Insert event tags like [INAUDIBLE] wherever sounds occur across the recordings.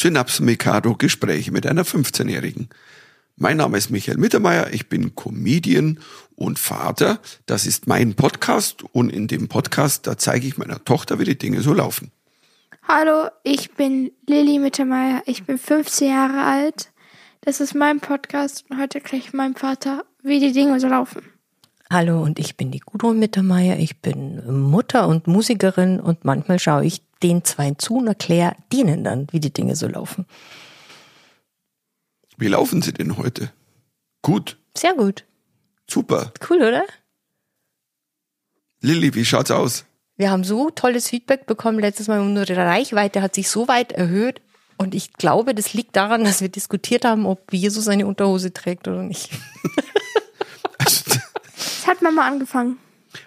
Synapsen Mikado Gespräche mit einer 15-Jährigen. Mein Name ist Michael Mittermeier, ich bin Comedian und Vater. Das ist mein Podcast und in dem Podcast, da zeige ich meiner Tochter, wie die Dinge so laufen. Hallo, ich bin Lilly Mittermeier, ich bin 15 Jahre alt. Das ist mein Podcast und heute erkläre ich meinem Vater, wie die Dinge so laufen. Hallo und ich bin die Gudrun Mittermeier. Ich bin Mutter und Musikerin und manchmal schaue ich den zwei zu und erkläre denen dann, wie die Dinge so laufen. Wie laufen sie denn heute? Gut, Sehr gut. super. Cool, oder? Lilly, wie schaut's aus? Wir haben so tolles Feedback bekommen letztes Mal. Unsere Reichweite hat sich so weit erhöht. Und ich glaube, das liegt daran, dass wir diskutiert haben, ob Jesus eine Unterhose trägt oder nicht. Also, [LAUGHS] Das hat Mama angefangen.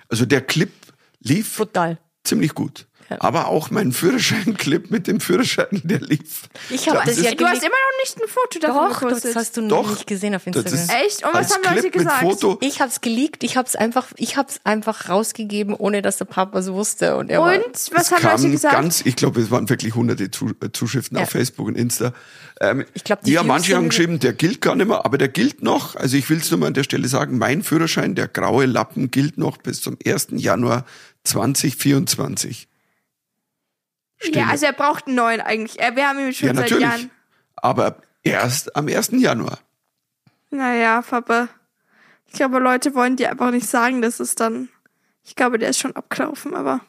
also der Clip lief Total. ziemlich gut. Aber auch mein Führerschein-Clip mit dem Führerschein, der lief. Ich habe Das das ja Du hast immer noch nicht ein Foto davon Doch, gepostet. das hast du Doch. noch nicht gesehen auf Das Instagram. ist Echt? Und was haben Leute Clip mit gesagt? Foto. Ich habe es geleakt, ich habe es einfach, ich habe es einfach rausgegeben, ohne dass der Papa es wusste. Und er war, Und was haben Leute kam gesagt? ganz, ich glaube, es waren wirklich hunderte äh, Zuschriften Ja. auf Facebook und Insta. Ähm, Ich glaub, die ja, manche haben geschrieben, der gilt gar nicht mehr, aber der gilt noch. Also ich will es nur mal an der Stelle sagen, mein Führerschein, der graue Lappen, gilt noch bis zum 1. Januar 2024. ja, also er braucht einen neuen eigentlich. Er- Wir haben ihn schon Ja, seit natürlich. Jahren. Aber erst am 1. Januar. Naja, Papa. Ich glaube, Leute wollen dir einfach nicht sagen, dass es dann. Ich glaube, der ist schon abgelaufen, aber.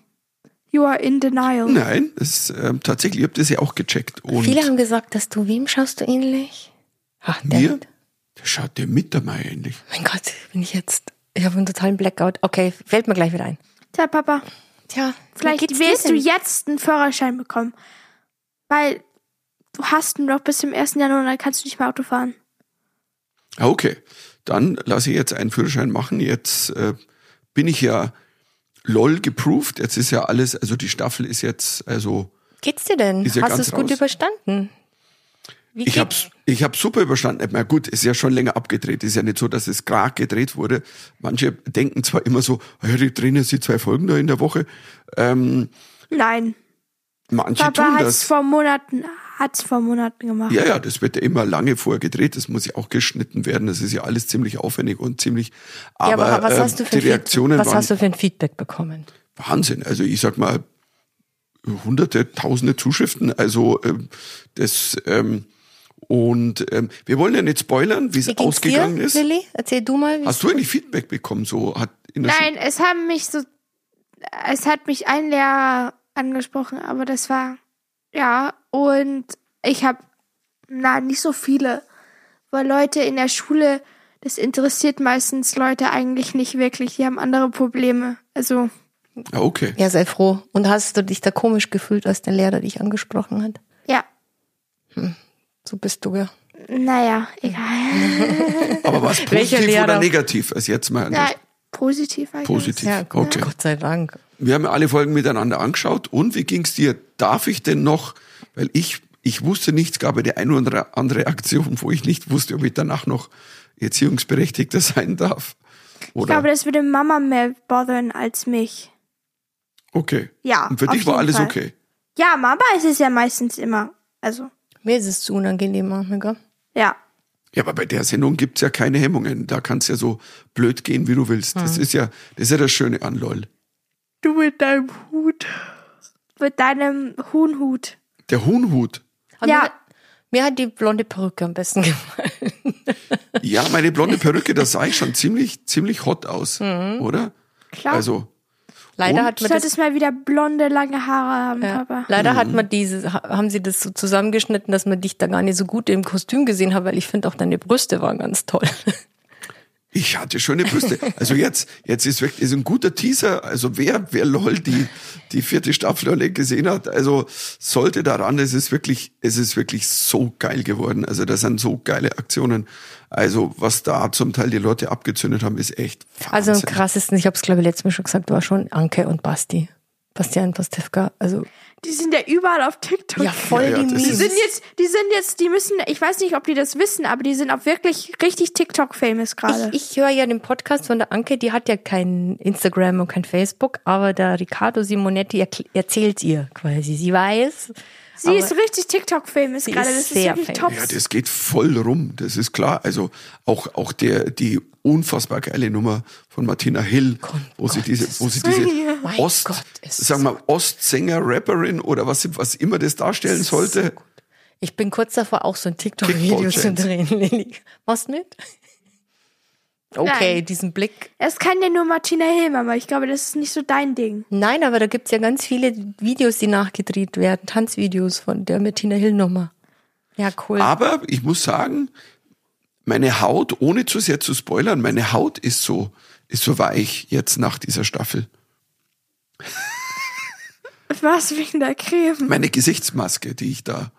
You are in denial. Nein, das, ähm, tatsächlich, ich habe das ja auch gecheckt. Und viele haben gesagt, dass du, wem schaust du ähnlich? Ach, der, mir, der schaut der Mittermeier ähnlich. Mein Gott, bin ich jetzt, ich habe einen totalen Blackout. Okay, fällt mir gleich wieder ein. Tja, Papa, Tja, vielleicht wirst du jetzt einen Führerschein bekommen. Weil du hast ihn doch bis zum 1. Januar und dann kannst du nicht mehr Auto fahren. Ah, Okay, dann lasse ich jetzt einen Führerschein machen. Jetzt äh, bin ich ja LOL geproved. Jetzt ist ja alles, also die Staffel ist jetzt, also Geht's dir denn? Ist ja Hast du es gut überstanden? Wie ich hab's, ich hab's super überstanden. Na gut, ist ja schon länger abgedreht. Ist ja nicht so, dass es gerade gedreht wurde. Manche denken zwar immer so, ah ja, die drehen jetzt die zwei Folgen da in der Woche. Ähm, Nein. manche Papa tun das. vor Monaten, hat's vor Monaten gemacht. Ja, ja, das wird ja immer lange vorgedreht. Das muss ja auch geschnitten werden. Das ist ja alles ziemlich aufwendig und ziemlich. Aber, ja, aber was ähm, hast du für die Reaktionen Feedback, was hast du für ein Feedback bekommen? Wahnsinn. Also ich sag mal, hunderte, tausende Zuschriften. Also ähm, das ähm, und ähm, wir wollen ja nicht spoilern, wie es ausgegangen dir, ist. Lilly? Erzähl du mal. Hast du eigentlich Feedback bekommen? So hat in der Nein, es haben mich so, es hat mich ein Lehrer angesprochen, aber das war, ja, und ich habe, na, nicht so viele, weil Leute in der Schule, das interessiert meistens Leute eigentlich nicht wirklich, die haben andere Probleme. Also? Ah, okay. Ja, sei froh. Und hast du dich da komisch gefühlt, als der Lehrer dich angesprochen hat? ja, So bist du ja. naja, egal. [LAUGHS] Aber was positiv oder Lehrer? negativ? Also jetzt mal Ja, positiv eigentlich. positiv. Ja, gut, okay. Gott sei Dank. Wir haben ja alle Folgen miteinander angeschaut. Und wie ging's dir? Darf ich denn noch? Weil ich ich wusste nichts, gab ja die eine oder andere Aktion, wo ich nicht wusste, ob ich danach noch Erziehungsberechtigter [LAUGHS] sein darf. Ich Oder? glaube, das würde Mama mehr bothern als mich. okay. Ja, Und für auf dich war alles Fall. okay. Ja, Mama ist es ja meistens immer. Also, Mir ist es zu unangenehm, manchmal, gell? ja. Ja, aber bei der Sendung gibt's ja keine Hemmungen. Da kannst ja so blöd gehen, wie du willst. Das ist ja, das ist ja das Schöne an LOL. Du mit deinem Hut. Mit deinem Huhnhut. Der Huhnhut. Aber Ja. Mir, hat- mir hat die blonde Perücke am besten [LAUGHS] gefallen. Ja, meine blonde Perücke, da sah ich schon ziemlich, ziemlich hot aus, oder? Klar. Also, Leider Und? hat du man das solltest mal wieder blonde, lange Haare haben, Ja. Papa. Leider Mhm. hat man diese, ha- haben sie das so zusammengeschnitten, dass man dich da gar nicht so gut im Kostüm gesehen hat, weil ich finde auch deine Brüste waren ganz toll. [LAUGHS] ich hatte schöne Brüste. Also jetzt, jetzt ist wirklich, ist ein guter Teaser. Also wer, wer LOL die, die vierte Staffel nicht gesehen hat, also sollte daran, es ist wirklich, es ist wirklich so geil geworden. Also das sind so geile Aktionen. Also was da zum Teil die Leute abgezündet haben, ist echt Also Wahnsinn. am krassesten, ich habe es glaube ich letztes Mal schon gesagt, war schon Anke und Basti. Bastian Pastewka, also Die sind ja überall auf TikTok. ja voll Ja, ja, die das Die sind jetzt, die sind jetzt, die müssen, ich weiß nicht, ob die das wissen, aber die sind auch wirklich richtig TikTok-famous gerade. Ich, ich höre ja den Podcast von der Anke, die hat ja kein Instagram und kein Facebook, aber der Riccardo Simonetti erzählt ihr quasi. Sie weiß, Sie Aber ist richtig TikTok-famous gerade. Das ist sehr wirklich famous. top. Ja, das geht voll rum, das ist klar. Also auch, auch der, die unfassbar geile Nummer von Martina Hill, wo sie diese, wo sie diese Mein Ost, Gott, ist sagen wir, Ostsänger-Rapperin oder was, was immer das darstellen sollte. Ich bin kurz davor, auch so ein TikTok-Video zu drehen, Lilly. Machst du mit? Okay, Nein. diesen Blick. Es kann ja nur Martina Hill, aber ich glaube, das ist nicht so dein Ding. Nein, aber da gibt's ja ganz viele Videos, die nachgedreht werden. Tanzvideos von der Bettina Hill Nummer. Ja, cool. Aber ich muss sagen, meine Haut, ohne zu sehr zu spoilern, meine Haut ist so, ist so weich jetzt nach dieser Staffel. [LAUGHS] Was wegen der Creme? Meine Gesichtsmaske, die ich da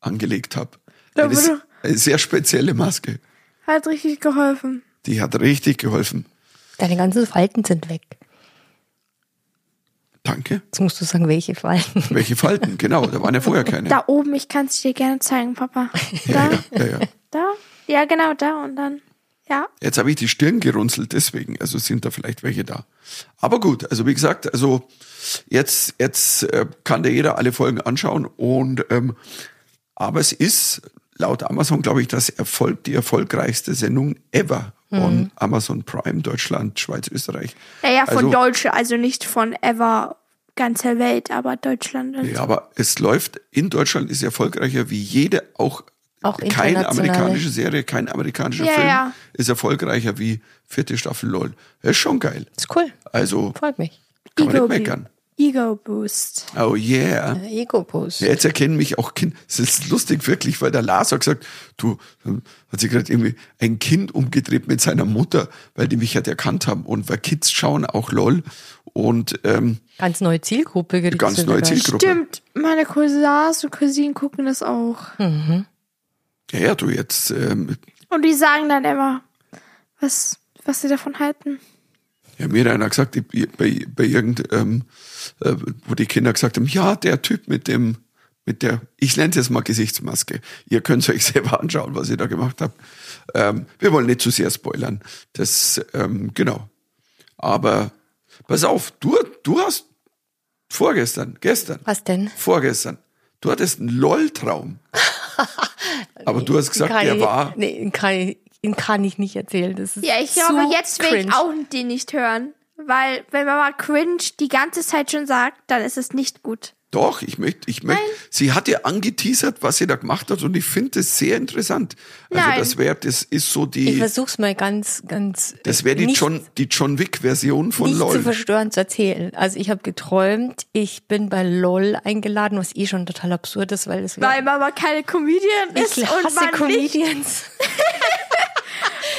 angelegt habe. Eine, eine sehr spezielle Maske. Hat richtig geholfen. Die hat richtig geholfen. Deine ganzen Falten sind weg. Danke. Jetzt musst du sagen, welche Falten. Welche Falten? Genau, da waren ja vorher keine. Da oben, ich kann es dir gerne zeigen, Papa. [LAUGHS] Ja, Da, ja, ja, ja. da, ja genau, da und dann, ja. Jetzt habe ich die Stirn gerunzelt, deswegen. Also sind da vielleicht welche da. Aber gut, also wie gesagt, also jetzt, jetzt äh, kann dir jeder alle Folgen anschauen und ähm, aber es ist laut Amazon, glaube ich, das Erfolg, die erfolgreichste Sendung ever on Amazon Prime, Deutschland, Schweiz, Österreich. Naja, von Also- Deutsche, also nicht von ever ganzer Welt, aber Deutschland. Und Ja, aber es läuft in Deutschland ist erfolgreicher wie jede, auch, Auch keine amerikanische Serie, kein amerikanischer Ja, Film ja. ist erfolgreicher wie vierte Staffel LOL. Das ist schon geil. Ist cool. Also Freut mich. kann man nicht meckern. Ego Boost. Oh yeah. Ego-Post. Ja, Jetzt erkennen mich auch Kinder. Es ist lustig wirklich, weil der Lars hat gesagt, du, ähm, hat sich gerade irgendwie ein Kind umgedreht mit seiner Mutter, weil die mich halt erkannt haben. Und weil Kids schauen auch LOL und ähm, Ganz neue Zielgruppe. gerichtet ganz neue. Zielgruppe. Stimmt, meine Cousins und Cousinen gucken das auch. Ja, ja, du jetzt, ähm, Und die sagen dann immer, was, was sie davon halten. ja, mir hat einer gesagt, bei, bei irgend, ähm, äh, wo die Kinder gesagt haben, ja, der Typ mit dem, mit der, ich nenne es jetzt mal Gesichtsmaske. Ihr könnt [LAUGHS] euch selber anschauen, was ihr da gemacht habt. Ähm, wir wollen nicht zu sehr spoilern. Das, ähm, genau. Aber pass auf, du, du hast vorgestern, gestern, Was denn? vorgestern, du hattest einen LOL-Traum. [LAUGHS] Aber du hast gesagt, Kann der ich, war, Nee, kann ich, ihn kann ich nicht erzählen. Das ist Ja, ich zu glaube, jetzt will ich cringe. auch den nicht hören. Weil, wenn man mal cringe die ganze Zeit schon sagt, dann ist es nicht gut. Doch, ich möchte, ich möchte. Sie hat ja angeteasert, was sie da gemacht hat, und ich finde das sehr interessant. Also Nein. das wäre, das ist so Ich die, versuch's mal ganz, ganz. das wäre die nicht, John, die John Wick-Version von nicht zu LOL. verstörend zu erzählen. Also ich habe geträumt, ich bin bei LOL eingeladen, was eh schon total absurd ist, weil es Weil aber keine Comedian ist ich und hasse man nicht. [LAUGHS]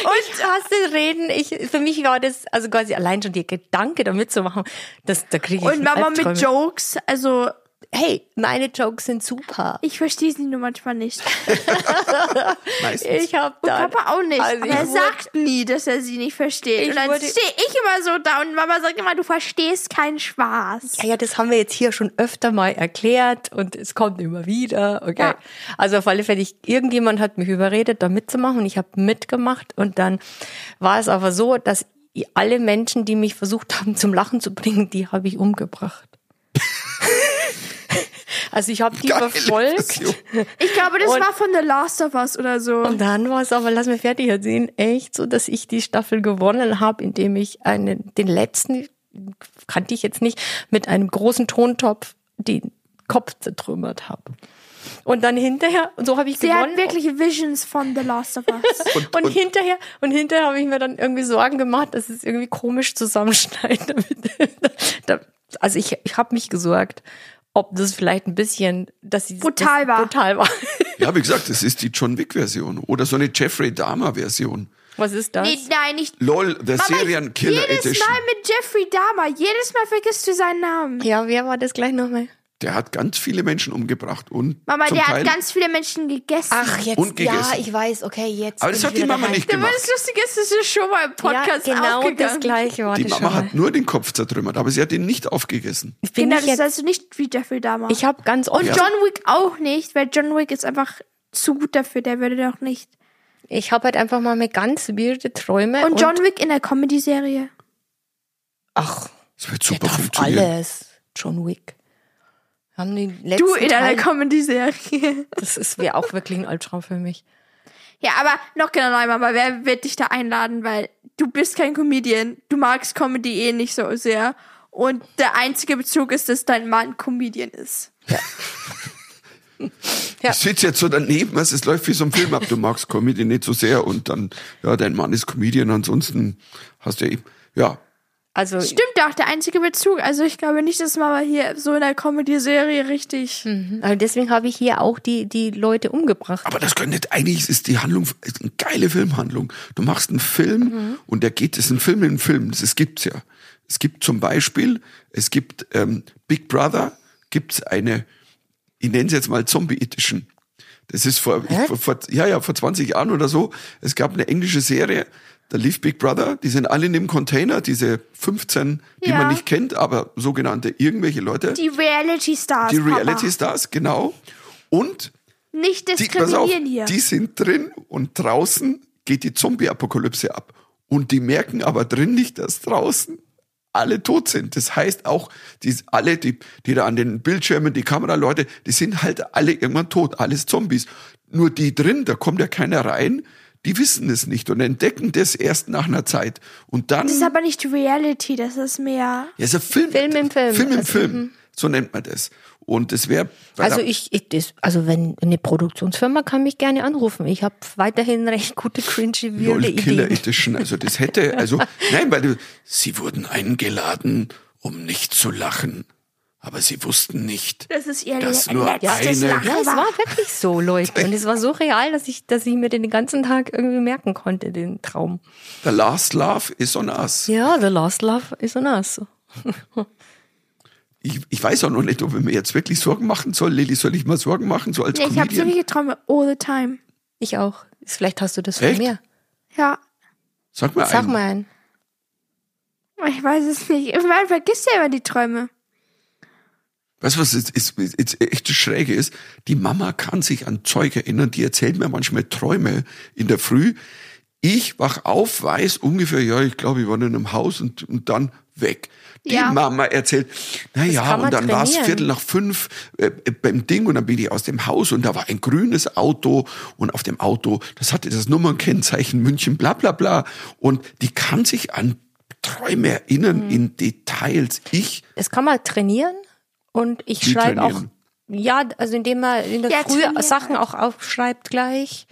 Comedians. ich hasse Reden. Ich, für mich war das, also quasi allein schon der Gedanke, da mitzumachen, das, da kriege ich Und Mama mit. Jokes, also Hey, meine Jokes sind super. ich verstehe sie nur manchmal nicht. [LAUGHS] Meistens. Ich habe Und da. Papa auch nicht. Also aber er wurde- sagt nie, dass er sie nicht versteht. Ich und dann stehe ich immer so da und Mama sagt immer, du verstehst keinen Spaß. Ja, ja, das haben wir jetzt hier schon öfter mal erklärt und es kommt immer wieder. Okay. Ja. Also auf alle Fälle, ich, irgendjemand hat mich überredet, da mitzumachen und ich habe mitgemacht und dann war es aber so, dass alle Menschen, die mich versucht haben zum Lachen zu bringen, die habe ich umgebracht. [LAUGHS] also ich habe die Geile verfolgt. Version. Ich glaube, das Und- war von The Last of Us oder so. Und dann war es aber, lass mich fertig erzählen, echt so, dass ich die Staffel gewonnen habe, indem ich einen, den letzten, kannte ich jetzt nicht, mit einem großen Tontopf den Kopf zertrümmert habe. Und dann hinterher, und so habe ich Sie gewonnen. hat wirklich Visions von The Last of Us. [LAUGHS] Und, und, und, hinterher, und hinterher habe ich mir dann irgendwie Sorgen gemacht, dass es irgendwie komisch zusammenschneidet. [LAUGHS] Also ich, ich habe mich gesorgt, ob das vielleicht ein bisschen, dass sie Brutal das war. Brutal war. ja, wie [LAUGHS] gesagt, das ist die John Wick-Version. Oder so eine Jeffrey Dahmer-Version. Was ist das? nee, nein, nicht. LOL, The Mama, Serial Killer jedes Edition. Mal mit Jeffrey Dahmer. Jedes Mal vergisst du seinen Namen. Ja, wer war das gleich nochmal? Der hat ganz viele Menschen umgebracht und Mama, zum der Teil, hat ganz viele Menschen gegessen. Ach, jetzt, Und ja, gegessen. ich weiß, okay, jetzt. Aber das ich hat die Mama dabei. nicht gemacht. das Lustige ist, es ist schon mal im Podcast ja, genau aufgegangen. das gleiche war Die das Mama hat nur den Kopf zertrümmert, aber sie hat ihn nicht aufgegessen. Ich bin Kinder, nicht das ist also nicht wie Jeffrey Dahmer. ich habe ganz Und John Wick auch nicht, weil John Wick ist einfach zu gut dafür. Der würde doch nicht. ich habe halt einfach mal mit ganz weirde Träume. Und John Wick in der Comedy-Serie. ach, Das wird der super darf funktionieren. alles. John Wick. Haben die letzten Du in einer Comedy-Serie. Das wäre auch wirklich ein Albtraum für mich. Ja, aber noch genau neu, Mama, wer wird dich da einladen? Weil du bist kein Comedian. Du magst Comedy eh nicht so sehr. Und der einzige Bezug ist, dass dein Mann Comedian ist. Ja. Ich sitze jetzt so daneben, also es läuft wie so ein Film ab. Du magst Comedy nicht so sehr und dann, ja, dein Mann ist Comedian, ansonsten hast du ja eben, ja. Also Stimmt auch, der einzige Bezug. Also ich glaube nicht, dass Mama hier so in der Comedy-Serie richtig. Also deswegen habe ich hier auch die, die Leute umgebracht. Aber das könnte nicht, eigentlich ist die Handlung ist eine geile Filmhandlung. Du machst einen Film und der geht, das ist ein Film in einem Film, das gibt's ja. Es gibt zum Beispiel, es gibt ähm, Big Brother, gibt's eine, ich nenne es jetzt mal Zombie Edition. Das ist vor, ich, vor, vor, ja, ja, vor 20 Jahren oder so. Es gab eine englische Serie, da lief Big Brother, die sind alle in dem Container, diese 15, die Ja. man nicht kennt, aber sogenannte irgendwelche Leute, Die Reality-Stars. die Papa. Reality Stars, genau. Und Nicht die, pass auf, diskriminieren hier. die sind drin und draußen geht die Zombie-Apokalypse ab. Und die merken aber drin nicht, dass draußen alle tot sind. Das heißt auch, die, alle, die, die da an den Bildschirmen, die Kameraleute, die sind halt alle irgendwann tot, alles Zombies. Nur die drin, da kommt ja keiner rein, die wissen es nicht und entdecken das erst nach einer Zeit. Und dann, Das ist aber nicht Reality, das ist mehr. ja, ist ein Film, Film im Film. Film im Also, Film. So nennt man das. Und das wäre, Also ich, ich das, also wenn eine Produktionsfirma kann mich gerne anrufen. Ich habe weiterhin recht gute cringy LOL Killer Ideen. Edition. Also das hätte, also nein, weil du, sie wurden eingeladen, um nicht zu lachen, aber sie wussten nicht, Das ist ihr dass le- nur eine, Lachen Ja, es war. wirklich so, Leute. Und es war so real, dass ich, dass ich mir den ganzen Tag irgendwie merken konnte, den Traum. the last love is on us. Ja, The Last Love is on us. Ich, ich weiß auch noch nicht, ob ich mir jetzt wirklich Sorgen machen soll. Lilly, soll ich mal Sorgen machen, so als Nee, ich habe ziemliche Träume all the time. Ich auch. Vielleicht hast du das von Echt? mir. Ja, Sag mal Sag einen. mal einen. ich weiß es nicht. Man vergisst ja immer die Träume. Weißt du, was jetzt, ist, jetzt echt das Schräge ist? Die Mama kann sich an Zeug erinnern, die erzählt mir manchmal Träume in der Früh. Ich wach auf, weiß ungefähr, ja, ich glaube, ich war in einem Haus und, und dann weg. Die Ja. Mama erzählt, na ja, und dann war es. Viertel nach fünf äh, äh, beim Ding und dann bin ich aus dem Haus und da war ein grünes Auto und auf dem Auto, das hatte das Nummernkennzeichen München, bla bla bla. Und die kann sich an Träume erinnern Mhm. in Details. Ich Das kann man trainieren und ich schreibe auch. Ja, also indem man in der Ja, Früh Sachen auch aufschreibt gleich.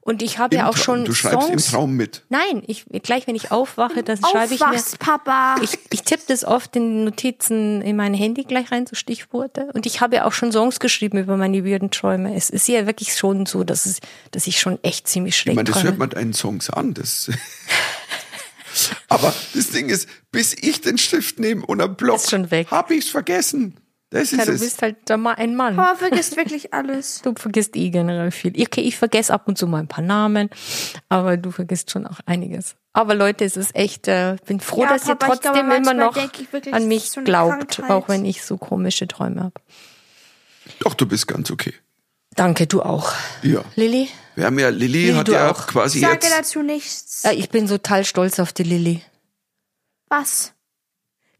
Und ich habe ja auch schon du schreibst Songs. im Traum mit. Nein, ich gleich wenn ich aufwache, dann schreibe ich mir. Aufwachst, Papa. Ich, ich tippe das oft in Notizen in mein Handy gleich rein, so Stichworte. Und ich habe ja auch schon Songs geschrieben über meine weirden Träume. Es ist ja wirklich schon so, dass, es, dass ich schon echt ziemlich Ich schlecht meine, das träume. hört man deinen Songs an. Das [LAUGHS] Aber das Ding ist, bis ich den Stift nehme und einen Block, Ist schon weg. hab ich's vergessen. Das ist ja, du es. bist halt da mal ein Mann. Papa vergisst wirklich alles. [LAUGHS] Du vergisst eh generell viel. Okay, ich vergesse ab und zu mal ein paar Namen, aber du vergisst schon auch einiges. Aber Leute, es ist echt, äh, bin froh, Ja, dass ihr Papa, ich trotzdem glaube, immer noch wirklich, an mich so glaubt, Krankheit. auch wenn ich so komische Träume habe. Doch, du bist ganz okay. Danke, du auch. Ja. Lilly? Wir haben ja, Lilly Lilly, hat du ja auch. quasi Ich sage jetzt, dazu nichts. Äh, ich bin total stolz auf die Lilly. Was?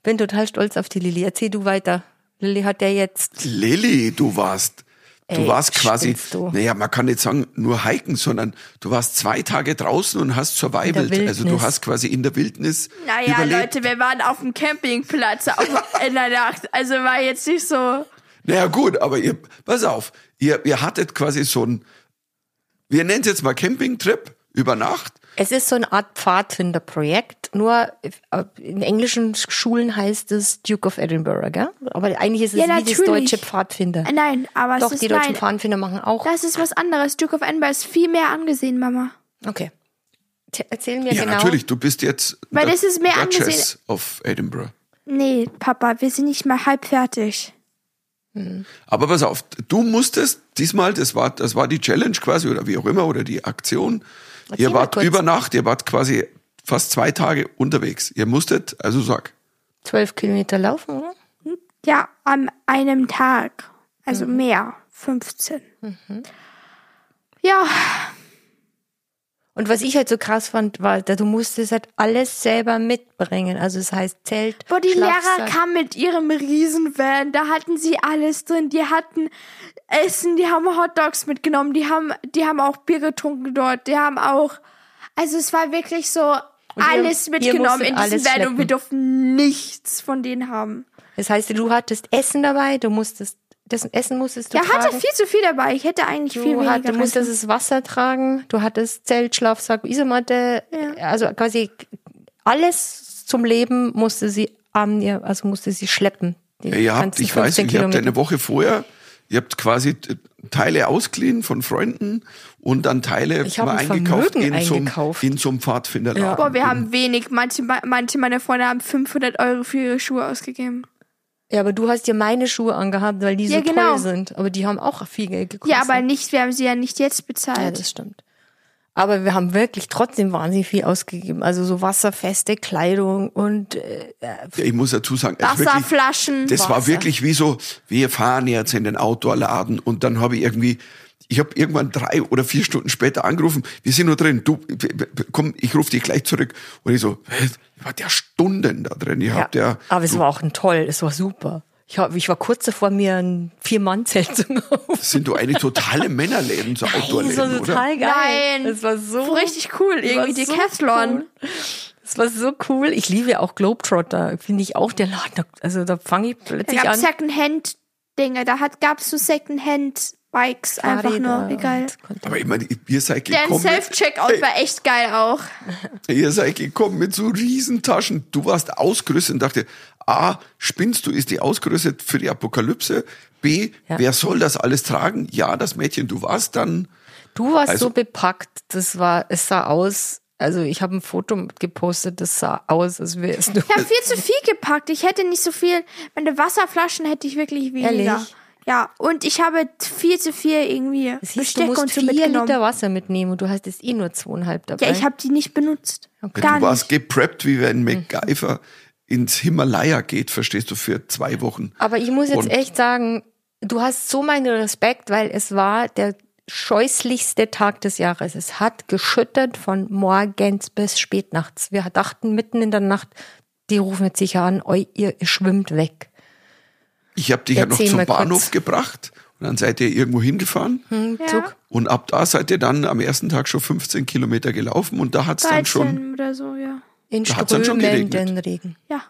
Bin total stolz auf die Lilly. Erzähl du weiter. Lilly hat ja jetzt, Lilly, du warst, du Ey, warst quasi, du? naja, man kann nicht sagen nur hiken, sondern du warst zwei Tage draußen und hast survived. Also du hast quasi in der Wildnis Naja, überlebt. Leute, wir waren auf dem Campingplatz auf, [LAUGHS] in der Nacht. Also war jetzt nicht so. Naja, gut, aber ihr, pass auf, ihr, ihr hattet quasi so ein, wir nennen es jetzt mal Campingtrip über Nacht. Es ist so eine Art Pfadfinderprojekt, nur äh, in englischen Schulen heißt es Duke of Edinburgh, gell? Aber eigentlich ist es Ja, wie das natürlich. deutsche Pfadfinder. Äh, Nein, aber Doch, es ist die deutschen nein. Pfadfinder machen auch. Das ist was anderes. Duke of Edinburgh ist viel mehr angesehen, Mama. Okay. T- Erzähl mir Ja, genau. natürlich, du bist jetzt Weil der das ist mehr Duchess angesehen. of Edinburgh. Nee, Papa, wir sind nicht mal halb fertig. Aber pass auf, du musstest diesmal, das war, das war die Challenge quasi oder wie auch immer oder die Aktion. Erzähl ihr wart über Nacht, ihr wart quasi fast zwei Tage unterwegs. Ihr musstet, also sag, Zwölf Kilometer laufen, oder? Ja, an einem Tag. Also mehr. 15. Ja, Und was ich halt so krass fand, war, da du musstest halt alles selber mitbringen. Also das heißt Zelt, Boah, die Lehrer kamen mit ihrem Riesenvan, da hatten sie alles drin. Die hatten Essen, die haben Hotdogs mitgenommen, die haben, die haben auch Bier getrunken dort, die haben auch, also es war wirklich so ihr- alles ihr mitgenommen musstet in diesem Van und wir durften nichts von denen haben. Das heißt, du hattest Essen dabei, du musstest, das Essen musstest du Ja, tragen. hatte viel zu viel dabei. Ich hätte eigentlich viel Du, weniger hat, du musstest das Wasser tragen, du hattest Zelt, Schlafsack, Isomatte, Ja. also quasi alles zum Leben musste sie an ihr, also musste sie schleppen. Ja, ihr habt, ich weiß 15 nicht, ihr habt eine Woche vorher, ihr habt quasi Teile ausgeliehen von Freunden und dann Teile Ich mal ein eingekauft in, zum, eingekauft. in zum Pfadfinderladen. Ja. Boah, wir haben wenig. Manche, manche meiner Freunde haben 500 Euro für ihre Schuhe ausgegeben. Ja, aber du hast dir meine Schuhe angehabt, weil die Ja, so genau. toll sind. Aber die haben auch viel Geld gekostet. Ja, aber nicht, wir haben sie ja nicht jetzt Ja, bezahlt. das stimmt. Aber wir haben wirklich trotzdem wahnsinnig viel ausgegeben. Also so wasserfeste Kleidung und äh, Ja, ich muss dazu sagen, also wirklich, Wasserflaschen. das war Wasser. wirklich wie so, wir fahren jetzt in den Outdoor-Laden und dann habe ich irgendwie, ich habe irgendwann drei oder vier Stunden später angerufen, wir sind nur drin, du, komm, ich rufe dich gleich zurück. Und ich so, ich war der Stunden da drin, ich hab der, aber es war auch ein toll, es war super. Ich, hab, ich war kurz davor, mir ein Vier-Mann-Zelt zu kaufen. das sind doch eigentlich totale [LAUGHS] Männerläden, so Das war oder? total geil. Nein. Das war so So richtig cool, irgendwie so Decathlon. Cool. Das war so cool. Ich liebe ja auch Globetrotter. Finde ich auch der Laden. Also da fange ich Da plötzlich gab an. Secondhand-Dinge. Da hat, gab's so Secondhand-Bikes. Einfach nur, konnte- Aber ich meine, ihr seid Der gekommen. Self-Checkout war echt geil auch. [LAUGHS] Ihr seid gekommen mit so Riesentaschen. Du warst ausgerüstet und dachte, A, spinnst du, ist die ausgerüstet für die Apokalypse? B, Ja. wer soll das alles tragen? Ja, das Mädchen, du warst dann. Du warst Also- so bepackt. Das war, es sah aus. Also ich habe ein Foto gepostet, das sah aus, als wärst du. Ich habe viel zu viel gepackt. Ich hätte nicht so viel. Meine Wasserflaschen hätte ich wirklich weniger. Ehrlich? Ja, und ich habe viel zu viel irgendwie Siehst, du Besteck musst und so vier mitgenommen. Liter Wasser mitnehmen und du hast jetzt eh nur zweieinhalb dabei. Ja, ich habe die nicht benutzt. Okay. Gar du warst nicht. gepreppt, wie wenn MacGyver ins Himalaya geht, verstehst du, für zwei Wochen. Aber ich muss jetzt Und- echt sagen, du hast so meinen Respekt, weil es war der scheußlichste Tag des Jahres. Es hat geschüttet von morgens bis spätnachts. Wir dachten mitten in der Nacht, die rufen jetzt sicher an, "Oi, ihr schwimmt weg. Ich habe dich ja noch zum mal kurz. Bahnhof gebracht und dann seid ihr irgendwo hingefahren. Hm, Ja. Und ab da seid ihr dann am ersten Tag schon 15 Kilometer gelaufen und da hat's dann 13 schon. oder so, ja. In Da hat's dann schon geregnet. Regen. Ja.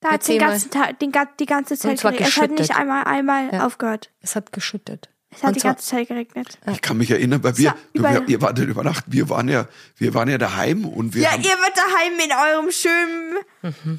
Da hat Erzähl den ganzen Tag, den, die ganze Zeit geregnet. Es hat nicht einmal, einmal Ja. aufgehört. Es hat geschüttet. Es hat Und die ganze Zeit geregnet. Ich kann mich erinnern, weil wir, Ja, du, überall. wir ihr wart ja über Nacht, wir waren ja, wir waren ja daheim und wir Ja, haben, ihr wart daheim in eurem schönen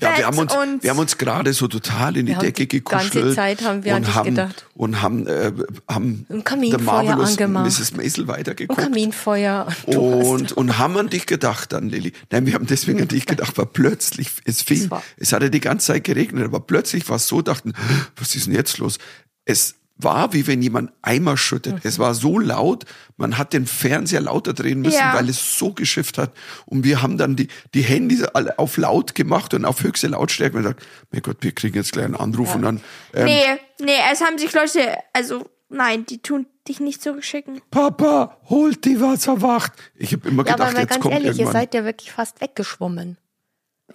ja, wir haben uns, und wir haben uns gerade so total in die Wir Decke die ganze gekuschelt. Zeit haben wir an und dich haben, gedacht. Und haben, äh, haben Ein Kaminfeuer angemacht. Mrs. Maisel Ein weitergeguckt. Kaminfeuer. Du Und, hast- und haben an dich gedacht dann, Lilly. Nein, wir haben deswegen an dich gedacht, weil plötzlich, es fing, es hatte die ganze Zeit geregnet, aber plötzlich war es so, dachten, was ist denn jetzt los? Es war wie wenn jemand Eimer schüttet. Mhm. Es war so laut, man hat den Fernseher lauter drehen müssen, Ja. weil es so geschifft hat. Und wir haben dann die, die Handys alle auf laut gemacht und auf höchste Lautstärke und gesagt, mein Gott, wir kriegen jetzt gleich einen Anruf und dann, ähm, Nee, nee, es haben sich Leute, also nein, die tun dich nicht zurückschicken. Papa, holt die Wasserwacht. Ich habe immer Ja, aber gedacht, mal jetzt ganz kommt ehrlich, ihr irgendwann. seid ja wirklich fast weggeschwommen.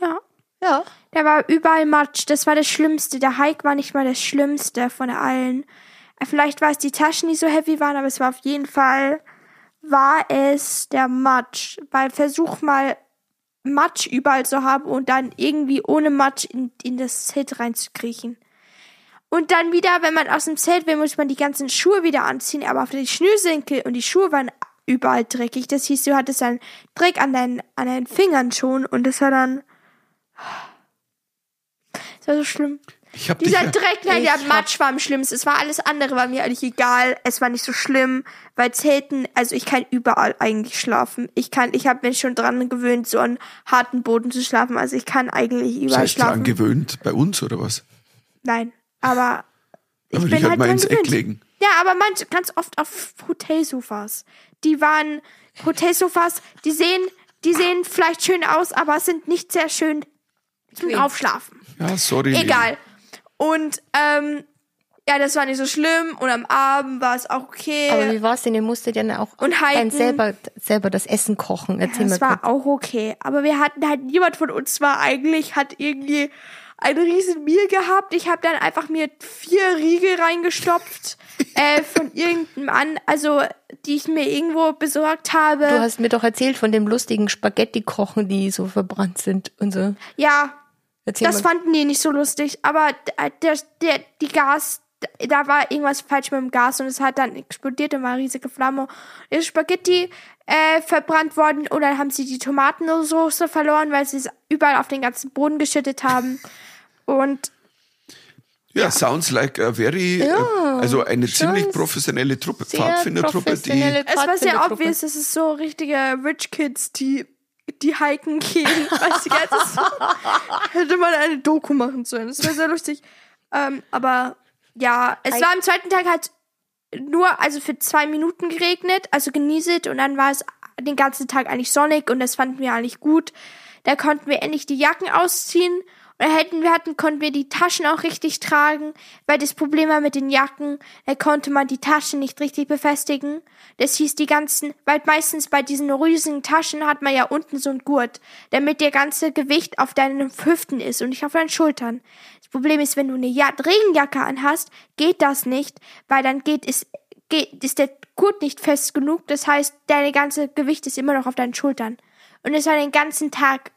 Ja. Ja. Da war überall Matsch. Das war das Schlimmste. Der Hike war nicht mal das Schlimmste von allen. Vielleicht war es die Taschen, die so heavy waren, aber es war auf jeden Fall, war es der Matsch. Weil versuch mal Matsch überall zu haben und dann irgendwie ohne Matsch in, in das Zelt reinzukriechen. Und dann wieder, wenn man aus dem Zelt will, muss man die ganzen Schuhe wieder anziehen, aber auf die Schnürsenkel und die Schuhe waren überall dreckig. Das hieß, du hattest dann Dreck an deinen, an deinen Fingern schon und das war dann, das war so schlimm. Ich hab dich Dieser Dreck, nein, der Matsch war am schlimmsten. Es war alles andere, war mir eigentlich egal. Es war nicht so schlimm, weil Zelten, also ich kann überall eigentlich schlafen. Ich kann, ich habe mich schon dran gewöhnt, so an harten Boden zu schlafen. Also ich kann eigentlich das überall heißt dran schlafen. gewöhnt bei uns oder was? Nein, aber ich Aber bin halt halt mal dran ins Eck gewöhnt. legen. Ja, aber manch, ganz oft auf Hotelsofas. Die waren Hotelsofas, die sehen, die sehen vielleicht schön aus, aber sind nicht sehr schön zum. Aufschlafen. Ja, sorry. Egal. Und ähm, ja, das war nicht so schlimm und am Abend war es auch okay. Aber wie war's denn? Ihr musstet ja auch Und dann selber, selber das Essen kochen. Erzähl das war kurz. auch okay. Aber wir hatten halt, niemand von uns war eigentlich, hat irgendwie ein riesen Meal gehabt. Ich habe dann einfach mir vier Riegel reingestopft [LAUGHS] äh, von irgendeinem an, also die ich mir irgendwo besorgt habe. Du hast mir doch erzählt von dem lustigen Spaghetti-Kochen, die so verbrannt sind und so. ja, Erzähl das mal. fanden die nicht so lustig. Aber d- der, der, die Gas, da war irgendwas falsch mit dem Gas und es hat dann explodiert und war eine riesige Flamme. Ist Spaghetti äh, verbrannt worden und dann haben sie die Tomatensauce verloren, weil sie es überall auf den ganzen Boden geschüttet haben. Und Ja, sounds like a very, äh, also eine ziemlich professionelle Truppe, Pfadfindertruppe, die, es war sehr obvious, es ist so richtige Rich Kids, die die hiken gehen. [LAUGHS] Weißt du, das ist, [LAUGHS] hätte man eine Doku machen sollen. Das wäre sehr lustig. Ähm, aber ja, es war am zweiten Tag halt nur, also für zwei Minuten geregnet, also genieselt und dann war es den ganzen Tag eigentlich sonnig und das fanden wir eigentlich gut. Da konnten wir endlich die Jacken ausziehen hätten wir hatten, konnten wir die Taschen auch richtig tragen, weil das Problem war mit den Jacken, da konnte man die Taschen nicht richtig befestigen. Das hieß die ganzen, weil meistens bei diesen riesigen Taschen hat man ja unten so ein Gurt, damit der ganze Gewicht auf deinen Hüften ist und nicht auf deinen Schultern. Das Problem ist, wenn du eine ja Regenjacke anhast, geht das nicht, weil dann geht es geht, ist der Gurt nicht fest genug. Das heißt, deine ganze Gewicht ist immer noch auf deinen Schultern. Und es war den ganzen Tag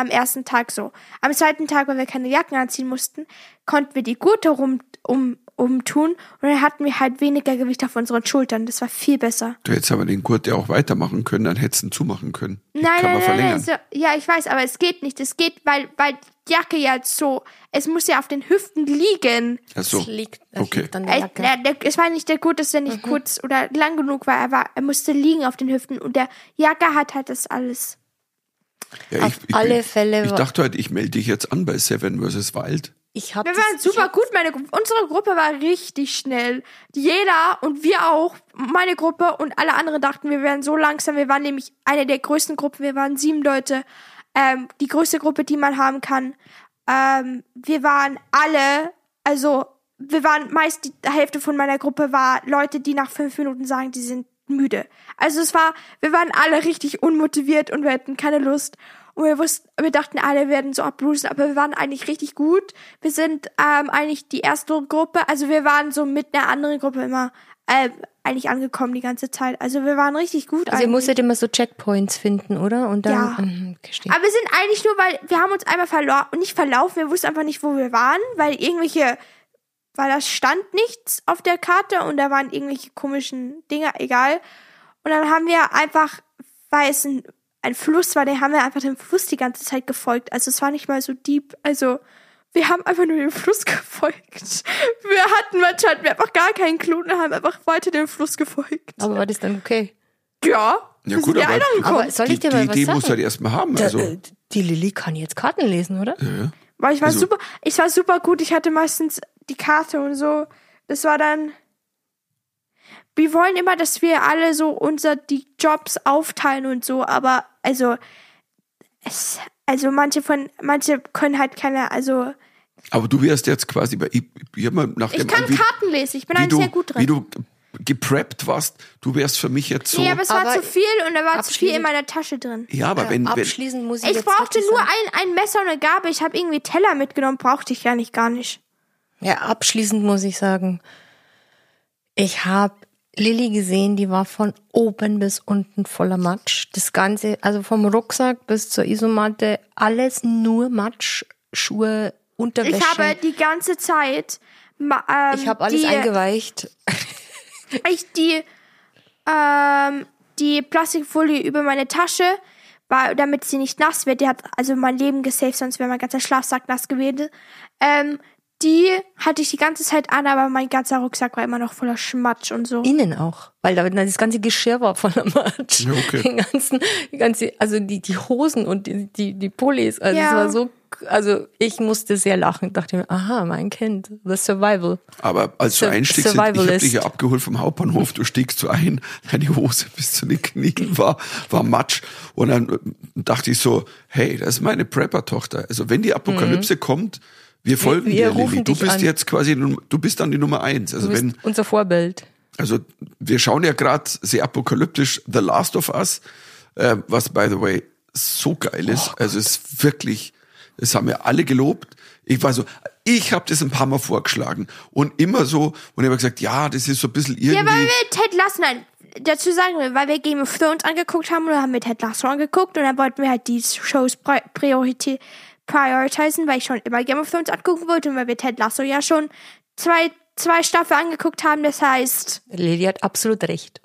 am ersten Tag so. Am zweiten Tag, weil wir keine Jacken anziehen mussten, konnten wir die Gurte rum, um, umtun und dann hatten wir halt weniger Gewicht auf unseren Schultern. Das war viel besser. du hättest aber den Gurt ja auch weitermachen können, dann hättest du ihn zumachen können. Die Nein, kann nein, man nein, verlängern. nein. So, ja, ich weiß, aber es geht nicht. Es geht, weil, weil die Jacke ja so, es muss ja auf den Hüften liegen. Ach so. Das liegt, das Okay. liegt an der Jacke. der, der, es war nicht der Gurt, dass der nicht kurz oder lang genug war. Er, war. er musste liegen auf den Hüften und der Jacke hat halt das alles. Ja, Auf alle Fälle Ich dachte halt, ich melde dich jetzt an bei Seven vs. Wild. Ich hab Wir waren ich super gut. Meine, unsere Gruppe war richtig schnell. Jeder und wir auch, meine Gruppe und alle anderen dachten, wir wären so langsam. Wir waren nämlich eine der größten Gruppen. Wir waren sieben Leute. Ähm, die größte Gruppe, die man haben kann. Ähm, wir waren alle, also wir waren meist die Hälfte von meiner Gruppe war Leute, die nach fünf Minuten sagen, die sind müde. Also es war, wir waren alle richtig unmotiviert und wir hatten keine Lust. Und wir wussten, wir dachten, alle werden so abblusen, aber wir waren eigentlich richtig gut. Wir sind ähm, eigentlich die erste Gruppe, also wir waren so mit einer anderen Gruppe immer äh, eigentlich angekommen die ganze Zeit. Also wir waren richtig gut. Also ihr eigentlich. musstet immer so Checkpoints finden, oder? Und dann, Ja. Verstehe. Aber wir sind eigentlich nur, weil wir haben uns einmal verloren, nicht verlaufen, wir wussten einfach nicht, wo wir waren, weil irgendwelche, weil da stand nichts auf der Karte und da waren irgendwelche komischen Dinge, egal. Und dann haben wir einfach, weil es ein, ein Fluss war, den haben wir einfach dem Fluss die ganze Zeit gefolgt. Also es war nicht mal so deep, also wir haben einfach nur dem Fluss [LAUGHS] gefolgt. Wir hatten manchmal hatten wir einfach gar keinen Clou und haben einfach weiter dem Fluss gefolgt. Aber war das dann okay? Ja, Ja gut, ja aber-. Aber soll Die, ich dir die mal was Idee sagen? muss halt erstmal haben. Da- Also, äh, die Lilly kann jetzt Karten lesen, oder? Weil ich war Also- super, ich war super gut. Ich hatte meistens die Karte und so. Das war dann. Wir wollen immer, dass wir alle so unser die Jobs aufteilen und so, aber also es, also manche von manche können halt keine, also aber du wärst jetzt quasi bei, ich, ich nach ich dem kann an, wie, Karten lesen. Ich bin eigentlich du, sehr gut drin. wie du gepreppt warst, du wärst für mich jetzt so. nee, aber es war Aber zu viel und da war zu viel in meiner Tasche drin. ja, aber wenn, wenn, Abschließend muss ich Ich jetzt brauchte nur ein, ein Messer und eine Gabel. Ich habe irgendwie Teller mitgenommen, brauchte ich ja nicht gar nicht. Ja, abschließend muss ich sagen, ich habe Lilly gesehen, die war von oben bis unten voller Matsch. Das Ganze, also vom Rucksack bis zur Isomatte, alles nur Matsch, Schuhe, Unterwäsche. Ich habe die ganze Zeit ähm, ich habe alles die, eingeweicht. ich die, ähm, die Plastikfolie über meine Tasche, war, damit sie nicht nass wird. Die hat also mein Leben gesaved, sonst wäre mein ganzer Schlafsack nass gewesen. Ähm, die hatte ich die ganze Zeit an, aber mein ganzer Rucksack war immer noch voller Schmatsch und so. Innen auch, weil da das ganze Geschirr war voller Matsch. Ja, okay. Den ganzen, die ganze, also die, die Hosen und die, die, die Pullis. Also Ja. es war so, also ich musste sehr lachen. Dachte mir, aha, mein Kind, the survival. aber als du Sur- einstiegst, ich habe dich ja abgeholt vom Hauptbahnhof, du stiegst so ein, [LAUGHS] deine Hose bis zu den Knien war, war Matsch. Und dann dachte ich so, hey, das ist meine Prepper-Tochter. Also wenn die Apokalypse Mhm. kommt, Wir folgen wir dir, rufen Lilly. Du bist an. jetzt quasi, du bist dann die Nummer eins. Also wenn, unser Vorbild. also wir schauen ja gerade sehr apokalyptisch The Last of Us, äh, was by the way so geil Oh ist. also es ist wirklich, das haben wir alle gelobt. Ich war so, ich habe das ein paar Mal vorgeschlagen und immer so und ich habe gesagt, ja, das ist so ein bisschen irgendwie. Ja, weil wir Ted Lasso, nein, dazu sagen wir, weil wir Game of Thrones angeguckt haben, oder haben wir Ted Lasso angeguckt und dann wollten wir halt die Shows pri- Priorität prioritizen, weil ich schon immer Game of Thrones angucken wollte und weil wir Ted Lasso ja schon zwei, zwei Staffeln angeguckt haben, das heißt, Lilly hat absolut recht.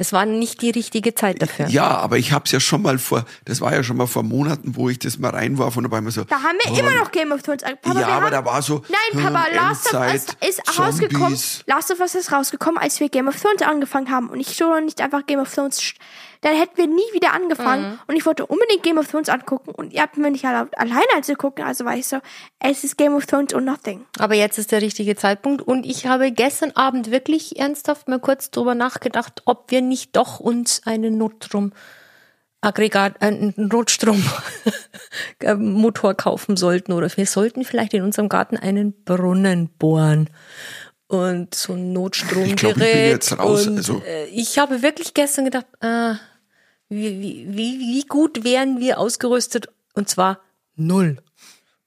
Es war nicht die richtige Zeit dafür. ja, aber ich habe es ja schon mal vor, das war ja schon mal vor Monaten, wo ich das mal reinwarf und dabei immer so. da haben wir immer noch Game of Thrones angeguckt. Oh. ja, aber haben, da war so. Nein, Papa, hm, Last of Us ist rausgekommen. Zombies. Last of Us ist rausgekommen, als wir Game of Thrones angefangen haben. Und ich schon nicht einfach Game of Thrones. Dann hätten wir nie wieder angefangen. Mhm. Und ich wollte unbedingt Game of Thrones angucken. Und ihr habt mir nicht erlaubt, alleine anzugucken. Also war ich so, es ist Game of Thrones und nothing. Aber jetzt ist der richtige Zeitpunkt und ich habe gestern Abend wirklich ernsthaft mal kurz drüber nachgedacht, ob wir nicht doch uns einen Notstromaggregat, einen Notstrommotor [LAUGHS] kaufen sollten oder wir sollten vielleicht in unserem Garten einen Brunnen bohren und so ein Notstromgerät. Ich glaub, ich bin jetzt raus, Und, also- äh, ich habe wirklich gestern gedacht, äh, wie, wie, wie, gut wären wir ausgerüstet und zwar null.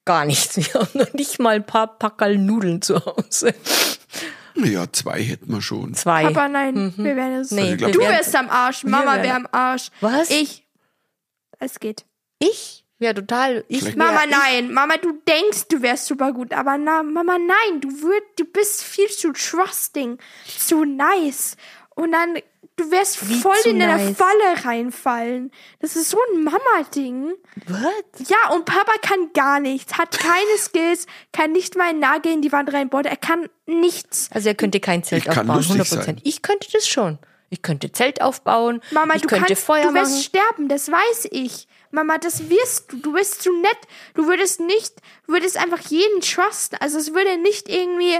Gar nichts. Wir haben noch nicht mal ein paar Packerl Nudeln zu Hause. Ja, zwei hätten wir schon. Zwei. Aber nein, wir werden es. Nee, Also ich glaub, du wärst am Arsch, Mama wäre am Arsch. Was? Ich. Es geht. Ich? Ja, total. Ich wär, Mama, ich, nein. Mama, du denkst, du wärst super gut, aber na, Mama, nein. Du würd, du bist viel zu trusting, zu nice. Und dann, du wirst Wie voll in eine nice? Falle reinfallen. Das ist so ein Mama-Ding. What? Ja, und Papa kann gar nichts, hat keine [LAUGHS] Skills, kann nicht mal einen Nagel in die Wand reinbohren, er kann nichts. Also er könnte kein Zelt Ich kann aufbauen, lustig 100 sein. Prozent. Ich könnte das schon. Ich könnte Zelt aufbauen. Mama, ich du könnte kannst, Feuer du wirst machen. sterben, das weiß ich. Mama, das wirst du. Du bist zu nett. Du würdest nicht, du würdest einfach jeden trusten. Also es würde nicht irgendwie.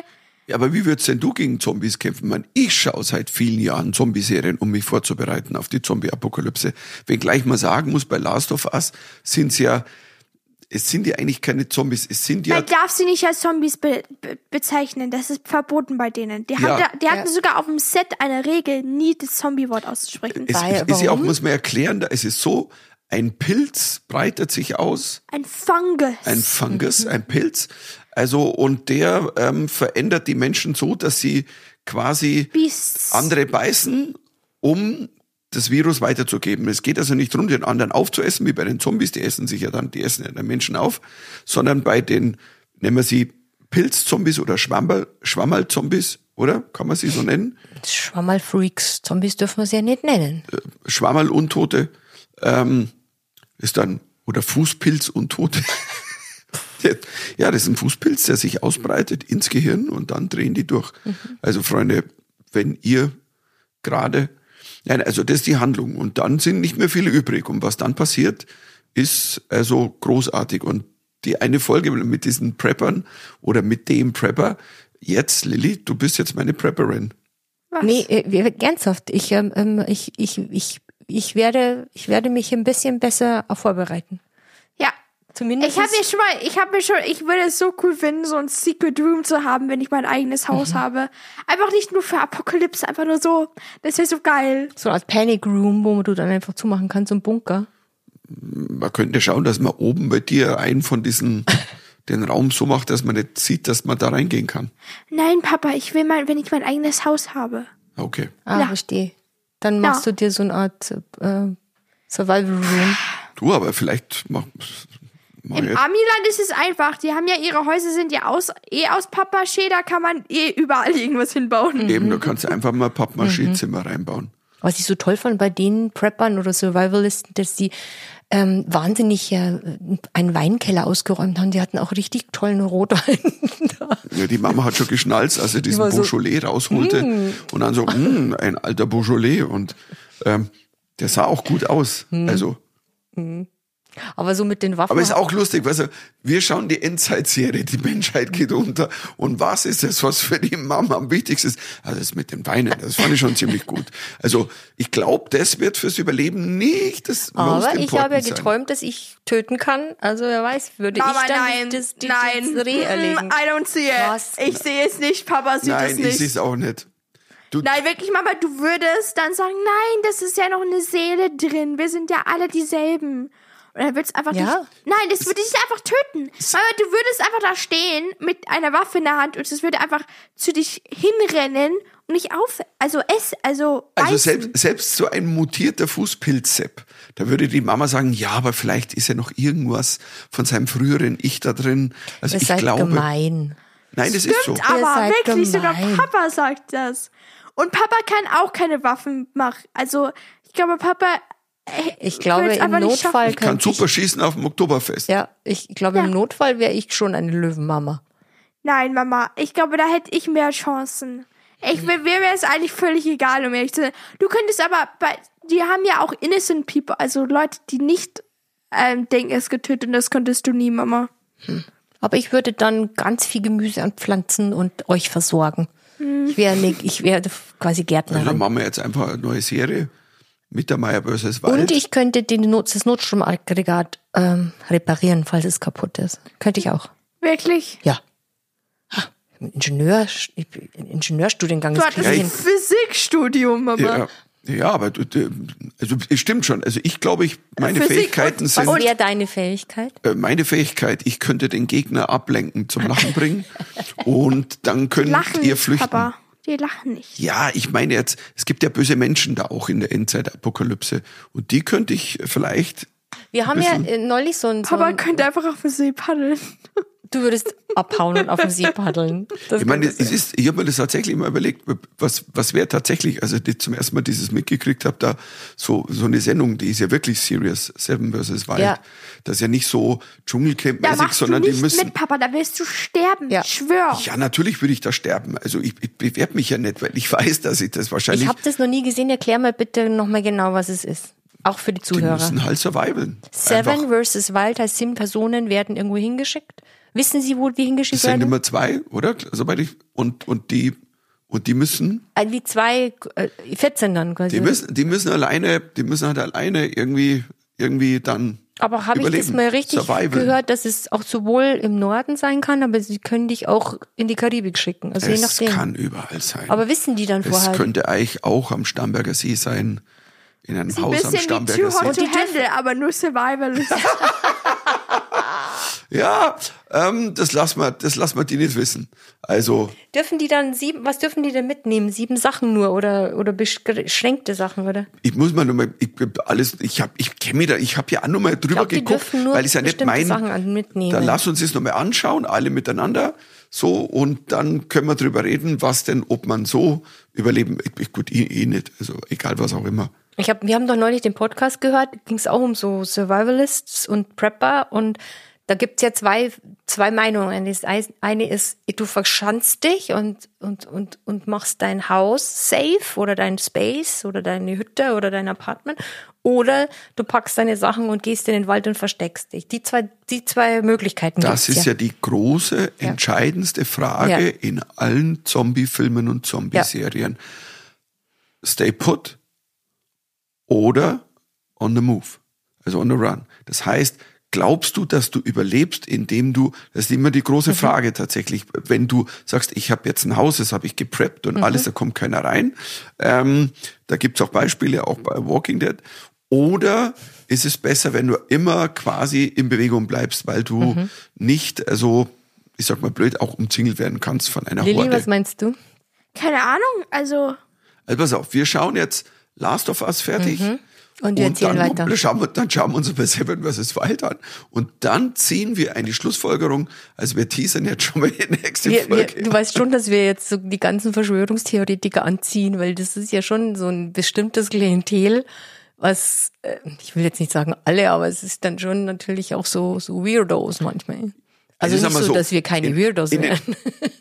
Ja, aber wie würdest denn du gegen Zombies kämpfen? Man, ich schaue seit vielen Jahren Zombie-Serien, um mich vorzubereiten auf die Zombie-Apokalypse. Wenngleich man sagen muss, bei Last of Us sind's ja, es sind ja eigentlich keine Zombies, es sind ja, Man darf sie nicht als Zombies be be bezeichnen. Das ist verboten bei denen. Die, Ja. haben da, die hatten Ja. sogar auf dem Set eine Regel, nie das Zombie-Wort auszusprechen. es Weil- ist ja auch, muss man erklären, da es ist so, ein Pilz breitet sich aus, Ein Fungus. ein Fungus, ein Pilz, also, und der ähm, verändert die Menschen so, dass sie quasi Beasts. andere beißen, um das Virus weiterzugeben. Es geht also nicht darum, den anderen aufzuessen, wie bei den Zombies, die essen sich ja dann, die essen ja den Menschen auf, sondern bei den, nennen wir sie Pilzzombies oder Schwammerl, Schwammerl-Zombies, oder? Kann man sie so nennen? Schwammerl-Freaks. Zombies dürfen wir sie ja nicht nennen. Schwammerl-Untote, ähm, ist dann, oder Fußpilz-Untote. Ja, das ist ein Fußpilz, der sich ausbreitet ins Gehirn und dann drehen die durch. Also Freunde, wenn ihr gerade, nein, also das ist die Handlung und dann sind nicht mehr viele übrig und was dann passiert, ist also großartig und die eine Folge mit diesen Preppern oder mit dem Prepper, jetzt Lilly, du bist jetzt meine Prepperin. Was? Nee, äh, wir- ernsthaft. Ich, ähm, ähm, ich, ich, ich, ich werde, ich werde mich ein bisschen besser vorbereiten. Zumindest. Ich habe mir schon mal, ich habe mir schon, ich würde es so cool finden, so ein Secret Room zu haben, wenn ich mein eigenes Mhm. Haus habe. Einfach nicht nur für Apokalypse, einfach nur so. Das wäre so geil. so eine Art Panic Room, wo du dann einfach zumachen kannst, so ein Bunker. man könnte schauen, dass man oben bei dir einen von diesen, [LAUGHS] den Raum so macht, dass man nicht sieht, dass man da reingehen kann. Nein, Papa, ich will mal, wenn ich mein eigenes Haus habe. Okay. Ah, Ja. verstehe. Dann machst Ja. du dir so eine Art äh, Survival Room. Du, aber vielleicht mach Im Amiland ist es einfach. Die haben ja ihre Häuser sind ja aus, eh aus Pappmaché, da kann man eh überall [LAUGHS] irgendwas hinbauen. eben, du kannst einfach mal Pappmaché-Zimmer reinbauen. Was ich so toll fand bei den Preppern oder Survivalisten, dass die ähm, wahnsinnig äh, einen Weinkeller ausgeräumt haben. Die hatten auch richtig tollen Rotwein [LAUGHS] da. Ja, die Mama hat schon geschnalzt, als er diesen war so, Beaujolais rausholte und dann so, mm, ein alter Beaujolais und ähm, der sah auch gut aus. Also Aber so mit den Waffen. Aber ist auch lustig, weißt du, wir schauen die Endzeitserie, die Menschheit geht unter. Und was ist das, was für die Mama am wichtigsten ist? Also das mit den Weinen, das fand ich schon ziemlich gut. Also ich glaube, das wird fürs Überleben nicht das aber ich habe ja geträumt, dass ich töten kann. Also wer weiß, würde Mama, ich dann nein, das, das, nein. das Reh erlegen. I don't see it. Was? Ich sehe es nicht, Papa sieht Nein, es ich nicht. sehe es auch nicht. Du, Nein, wirklich, Mama, du würdest dann sagen, nein, das ist ja noch eine Seele drin. Wir sind ja alle dieselben. Und dann würdest du einfach Ja. dich, nein, das würde dich einfach töten. Mama, du würdest einfach da stehen mit einer Waffe in der Hand und es würde einfach zu dich hinrennen und nicht auf, also es, also, Also beißen. selbst, selbst so ein mutierter Fußpilz-Sepp, da würde die Mama sagen, ja, aber vielleicht ist ja noch irgendwas von seinem früheren Ich da drin. Also Das ich ist halt glaube, gemein. nein, das ist so. Stimmt, aber seid wirklich, sogar. Papa sagt das. Und Papa kann auch keine Waffen machen. Also, ich glaube, Papa. Äh, Ich glaube, im Notfall schaffen. Kann könnte ich, super schießen auf dem Oktoberfest. ja, ich glaube, Ja. im Notfall wäre ich schon eine Löwenmama. Nein, Mama, ich glaube, da hätte ich mehr Chancen. Ich, mir wäre es eigentlich völlig egal, um ehrlich zu sein. Du könntest aber, bei, die haben ja auch innocent people, also Leute, die nicht ähm, denken, es getötet und das könntest du nie, Mama. Aber ich würde dann ganz viel Gemüse anpflanzen und euch versorgen. Ich wäre ne, ich wäre quasi Also Gärtnerin. dann machen wir jetzt einfach eine neue Serie. Mittermeier vs. Wald. Und ich könnte den Not, das Notstromaggregat ähm, reparieren, falls es kaputt ist. Könnte ich auch. Wirklich? Ja. Ingenieur, Ingenieurstudiengang Du ist hattest kriegen. ein Physikstudium, Mama. ja, ja, aber du, du, also es stimmt schon. Also ich glaube, ich meine Physik Fähigkeiten und- sind Was wäre deine Fähigkeit? äh, meine Fähigkeit. Ich könnte den Gegner ablenken, zum Lachen bringen [LAUGHS] und dann könnt Lachen ihr flüchten. Papa. Die lachen nicht. Ja, ich meine jetzt, es gibt ja böse Menschen da auch in der Endzeitapokalypse und die könnte ich vielleicht. Wir haben ja neulich so ein, so Papa ein könnte einfach auf den See paddeln. Du würdest abhauen und auf dem See paddeln. Das Ich meine, es ist, ich habe mir das tatsächlich mal überlegt, was, was wäre tatsächlich, also ich zum ersten Mal dieses mitgekriegt habe, da so, so eine Sendung, die ist ja wirklich serious, Seven vs. Wild. Ja. Das ist ja nicht so Da Dschungelcamp-mäßig, machst du sondern die nicht müssen. mit, Papa, da wirst du sterben. Ja. Schwör. Ja, natürlich würde ich da sterben. Also ich, ich bewerbe mich ja nicht, weil ich [LAUGHS] weiß, dass ich das wahrscheinlich. Ich habe das noch nie gesehen. Erklär mal bitte nochmal genau, was es ist. Auch für die die Zuhörer. müssen halt survivalen. Seven Einfach. versus Wild heißt sieben Personen werden irgendwo hingeschickt. Wissen Sie, wo die hingeschickt Das sind werden? immer zwei, oder? Soweit ich, und, und die, und die müssen, Äh, Wie zwei, äh, 14 dann quasi. die müssen, die müssen alleine, die müssen halt alleine irgendwie, irgendwie dann. aber habe ich das mal richtig Survival. gehört, dass es auch sowohl im Norden sein kann, aber sie können dich auch in die Karibik schicken. Also je Es nachdem. kann überall sein. aber wissen die dann es vorher? könnte eigentlich auch am Starnberger See sein. In einem Ein Haus am Starnberger Too Hot See. to Handle, aber nur Survivalist. [LAUGHS] [LAUGHS] [LAUGHS] Ja, ähm, das lassen wir, das lassen wir die nicht wissen. Also, Dürfen die dann sieben, was dürfen die denn mitnehmen? Sieben Sachen nur oder, oder beschränkte Sachen, oder? ich muss mal nochmal, ich alles, ich hab, ich kenne mich da, ich habe ja auch nochmal drüber glaub, die geguckt, dürfen nur weil ich ja nicht mein, Sachen mitnehmen. dann lass uns das nochmal anschauen, alle miteinander, so, und dann können wir drüber reden, was denn, ob man so überleben, ich, ich, gut, eh, eh nicht, also egal was auch immer. Ich hab, wir haben doch neulich den Podcast gehört, ging es auch um so Survivalists und Prepper und da gibt's ja zwei, zwei Meinungen. Das eine ist, du verschanzt dich und, und, und, und machst dein Haus safe oder dein Space oder deine Hütte oder dein Apartment. Oder du packst deine Sachen und gehst in den Wald und versteckst dich. Die zwei, die zwei Möglichkeiten Das ist ja die große, Ja. entscheidendste Frage Ja. in allen Zombie-Filmen und Zombie-Serien. Stay put oder on the move, also on the run. Das heißt, glaubst du, dass du überlebst, indem du, das ist immer die große Frage tatsächlich, wenn du sagst, ich habe jetzt ein Haus, das habe ich gepreppt und alles, da kommt keiner rein. Ähm, da gibt's auch Beispiele, auch bei Walking Dead. Oder ist es besser, wenn du immer quasi in Bewegung bleibst, weil du nicht, also ich sag mal blöd, auch umzingelt werden kannst von einer Lilly, Horde. was meinst du? Keine Ahnung, also Also pass auf, wir schauen jetzt Last of Us fertig. Mhm. Und wir erzählen dann, weiter. Dann schauen, wir, dann schauen wir uns bei Seven vs. Wild an. Und dann ziehen wir eine Schlussfolgerung. Also wir teasern jetzt schon mal die nächste Wir, wir, Folge. du weißt schon, dass wir jetzt so die ganzen Verschwörungstheoretiker anziehen, weil das ist ja schon so ein bestimmtes Klientel, was, äh, ich will jetzt nicht sagen alle, aber es ist dann schon natürlich auch so, so Weirdos manchmal. Also ich nicht sag mal so, dass wir keine in- Weirdos in den- wären.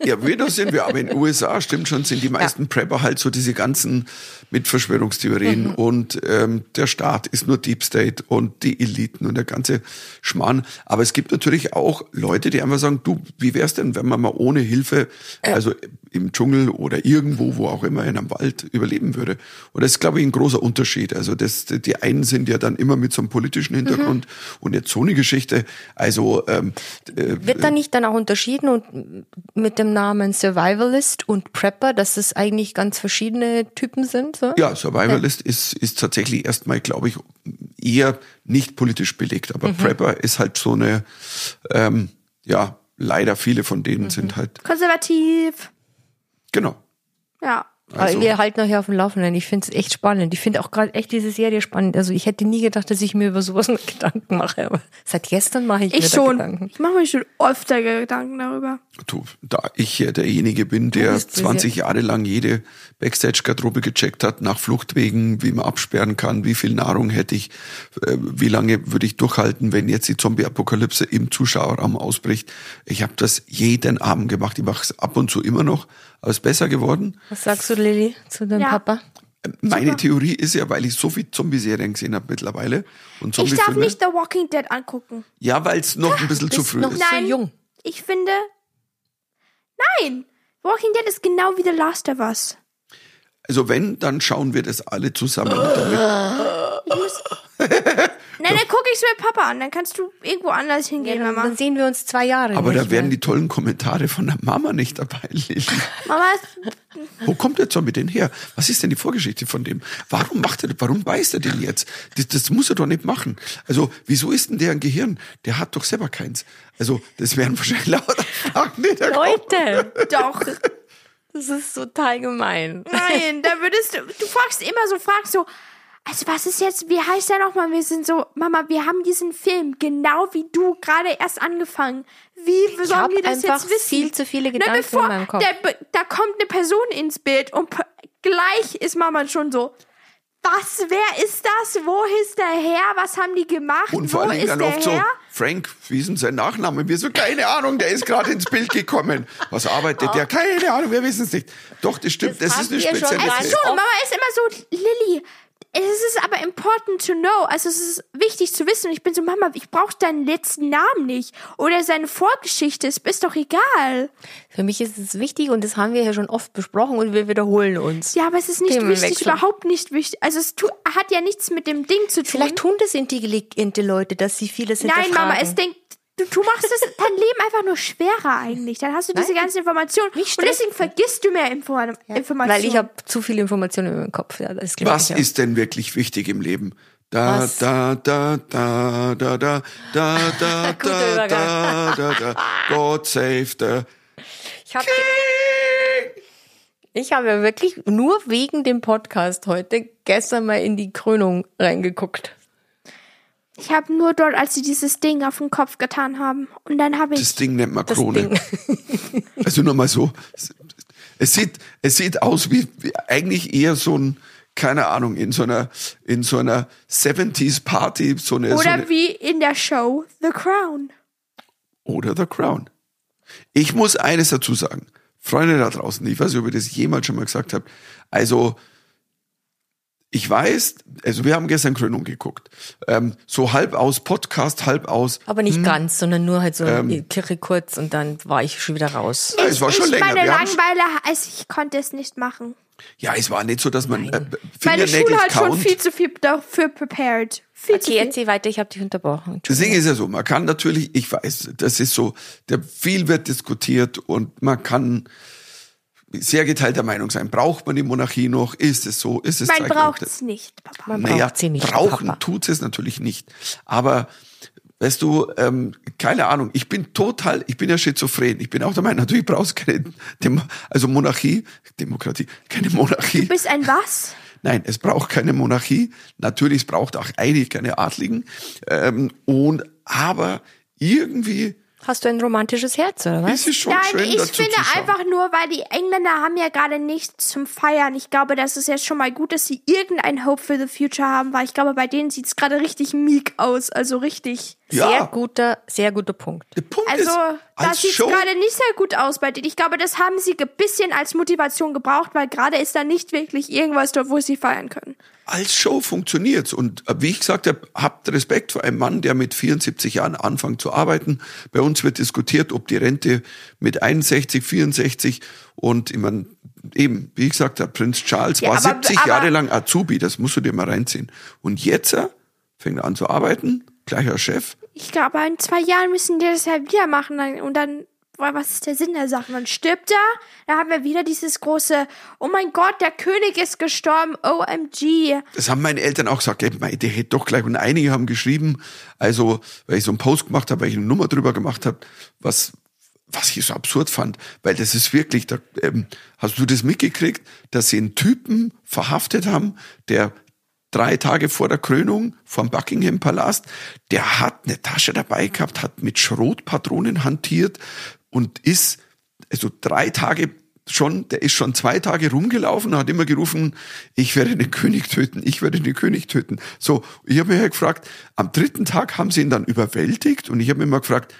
Ja, Weirdos sind wir, aber in den USA stimmt schon, sind die meisten Prepper halt so diese ganzen mit Verschwörungstheorien Mhm. und ähm, der Staat ist nur Deep State und die Eliten und der ganze Schmarrn. Aber es gibt natürlich auch Leute, die einfach sagen, du, wie wär's denn, wenn man mal ohne Hilfe, also im Dschungel oder irgendwo, wo auch immer in einem Wald überleben würde. Und das ist, glaube ich, ein großer Unterschied. Also das, die einen sind ja dann immer mit so einem politischen Hintergrund und jetzt so eine Geschichte. Also ähm, äh, Wird da nicht dann auch unterschieden und mit dem Namen Survivalist und Prepper, dass es eigentlich ganz verschiedene Typen sind? So? Ja, Survivalist ist, ist tatsächlich erstmal, glaube ich, eher nicht politisch belegt. Aber Prepper ist halt so eine, ähm, ja, leider viele von denen sind halt, Konservativ. genau. Ja. Aber Also- wir halten euch auf dem Laufenden. Ich finde es echt spannend. Ich finde auch gerade echt diese Serie spannend. Also ich hätte nie gedacht, dass ich mir über sowas noch [LAUGHS] Gedanken mache. Aber seit gestern mache ich, mir Ich da schon. Gedanken. Ich mache mir schon öfter Gedanken darüber. Du, da ich ja derjenige bin, der bist sehr- 20 Jahre lang jede Backstage-Garderobe gecheckt hat, nach Fluchtwegen, wie man absperren kann, wie viel Nahrung hätte ich, äh, wie lange würde ich durchhalten, wenn jetzt die Zombie-Apokalypse im Zuschauerraum ausbricht. Ich habe das jeden Abend gemacht. Ich mache es ab und zu immer noch, aber es ist besser geworden. Was sagst du, Lilly, zu deinem Ja. Papa? Meine Theorie ist ja, weil ich so viel Zombie-Serien gesehen habe mittlerweile und Ich darf nicht The Walking Dead angucken. Ja, weil es noch ein bisschen zu früh noch ist. so Nein. jung. Ich finde. Nein! Walking Dead ist genau wie The Last of Us. Also wenn, dann schauen wir das alle zusammen. Damit. Ich muss. [LAUGHS] Nein, dann gucke ich es mit Papa an. Dann kannst du irgendwo anders hingehen, Dann, Mama. dann sehen wir uns zwei Jahre Aber nicht da wären mehr. die tollen Kommentare von der Mama nicht dabei, Lilly. Mama, ist- Wo kommt der Zombie denn her? Was ist denn die Vorgeschichte von dem? Warum macht er, warum beißt er den jetzt? Das, das muss er doch nicht machen. Also, wieso ist denn der ein Gehirn? Der hat doch selber keins. Also, das wären [LAUGHS] wahrscheinlich lauter Fragen, die da kommen. Leute, doch. das ist total gemein. Nein, da würdest du. Du fragst immer so, fragst so. Also was ist jetzt, wie heißt der nochmal? Wir sind so, Mama, wir haben diesen Film genau wie du gerade erst angefangen. Wie sollen wir das jetzt wissen? Ne, viel zu viele Na, Gedanken bevor, in meinem Kopf. Der, da kommt eine Person ins Bild und gleich ist Mama schon so. Was, wer ist das? Wo ist der her? Was haben die gemacht? Und vor Wo allem ist dann oft so? Frank, wie ist denn sein Nachname? Wir so, keine Ahnung, der ist gerade ins Bild gekommen. Was arbeitet der? Keine Ahnung, wir wissen es nicht. Doch, das stimmt, das, Das ist eine schon spezielle mal Also schon, Mama ist immer so, Lilly, es ist aber important to know. Also es ist wichtig zu wissen. Und ich bin so, Mama, ich brauche deinen letzten Namen nicht. Oder seine Vorgeschichte, es ist doch egal. Für mich ist es wichtig und das haben wir ja schon oft besprochen und wir wiederholen uns. Ja, aber es ist nicht Themenwechsel. wichtig, überhaupt nicht wichtig. Also es hat ja nichts mit dem Ding zu tun. Vielleicht tun das intelligente Leute, dass sie vieles Nein. Mama, es denkt, du, du machst das, dein Leben einfach nur schwerer eigentlich. Dann hast du diese Nein. ganzen Informationen. Und deswegen vergisst du mehr Info Informationen. Weil ich habe zu viele Informationen in meinem Kopf. Ja, das Was ich, ja. ist denn wirklich wichtig im Leben? Da, Was? da, da, da, da, da, da, da, [LAUGHS] da, da, da, da, God save the Ich habe ich habe ja wirklich nur wegen dem Podcast heute gestern mal in die Krönung reingeguckt. Ich habe nur dort, als sie dieses Ding auf den Kopf getan haben. Und dann habe ich. Das Ding nennt man Krone. [LAUGHS] Also nur mal so. Es sieht, es sieht aus wie, wie eigentlich eher so ein, keine Ahnung, in so einer, in so einer 70s Party, so eine, so Oder eine wie in der Show The Crown. oder The Crown. Ich muss eines dazu sagen. Freunde da draußen, ich weiß nicht, ob ihr das jemals schon mal gesagt habt. Also, ich weiß, also wir haben gestern Krönung geguckt. Ähm, so halb aus Podcast, halb aus. Aber nicht ganz, sondern nur halt so Ähm. eine Kirche kurz und dann war ich schon wieder raus. Ja, es war schon ich länger. meine Langeweile, also ich konnte es nicht machen. ja, es war nicht so, dass man äh, Meine Fingernägel Schule hat schon count. viel zu viel dafür prepared. Viel zu Okay, viel. erzähl weiter, ich habe dich unterbrochen. Das Ding ist ja so, man kann natürlich, ich weiß, das ist so, der viel wird diskutiert und man kann sehr geteilter Meinung sein. Braucht man die Monarchie noch? Ist es so? Ist es Man braucht es nicht, Papa. Man Naja, braucht sie nicht, brauchen Papa. tut es natürlich nicht. Aber weißt du, ähm, keine Ahnung, ich bin total, ich bin ja schizophren. Ich bin auch der Meinung, natürlich brauchst du keine, Dem also Monarchie, Demokratie, keine Monarchie. Du bist ein was? Nein, es braucht keine Monarchie. Natürlich, es braucht auch eigentlich keine Adligen. Ähm, und aber irgendwie Hast du ein romantisches Herz, oder was? Es Nein, schön ich dazu finde einfach nur, weil die Engländer haben ja gerade nichts zum Feiern. Ich glaube, das ist jetzt schon mal gut, dass sie irgendein Hope for the Future haben, weil ich glaube, bei denen sieht's gerade richtig meek aus. Also richtig. ja, Sehr guter, sehr guter Punkt. der Punkt Also, ist, das sieht gerade nicht sehr gut aus bei denen. Ich glaube, das haben sie ein bisschen als Motivation gebraucht, weil gerade ist da nicht wirklich irgendwas dort, wo sie feiern können. Als Show funktioniert's. Und äh, wie ich gesagt habe, habt Respekt vor einem Mann, der mit 74 Jahren anfängt zu arbeiten. Bei uns wird diskutiert, ob die Rente mit 61, 64 und ich mein, eben, wie ich gesagt habe, Prinz Charles Ja, war aber- 70 aber- Jahre lang Azubi, das musst du dir mal reinziehen. Und jetzt äh, fängt er an zu arbeiten, gleicher Chef. Ich glaube, in zwei Jahren müssen die das ja wieder machen. Und dann, was ist der Sinn der Sache? Dann stirbt er, da haben wir wieder dieses große, oh mein Gott, der König ist gestorben, OMG. Das haben meine Eltern auch gesagt, ey, mei, der hätte doch gleich, und einige haben geschrieben, also, weil ich so einen Post gemacht habe, weil ich eine Nummer drüber gemacht habe, was, was ich so absurd fand, weil das ist wirklich, da, ähm, hast du das mitgekriegt, dass sie einen Typen verhaftet haben, der drei Tage vor der Krönung vom Buckingham Palast, der hat eine Tasche dabei gehabt, hat mit Schrotpatronen hantiert und ist, also drei Tage schon, der ist schon zwei Tage rumgelaufen hat immer gerufen, ich werde den König töten, ich werde den König töten. So, ich habe mich halt gefragt, am dritten Tag haben sie ihn dann überwältigt und ich habe mich immer gefragt,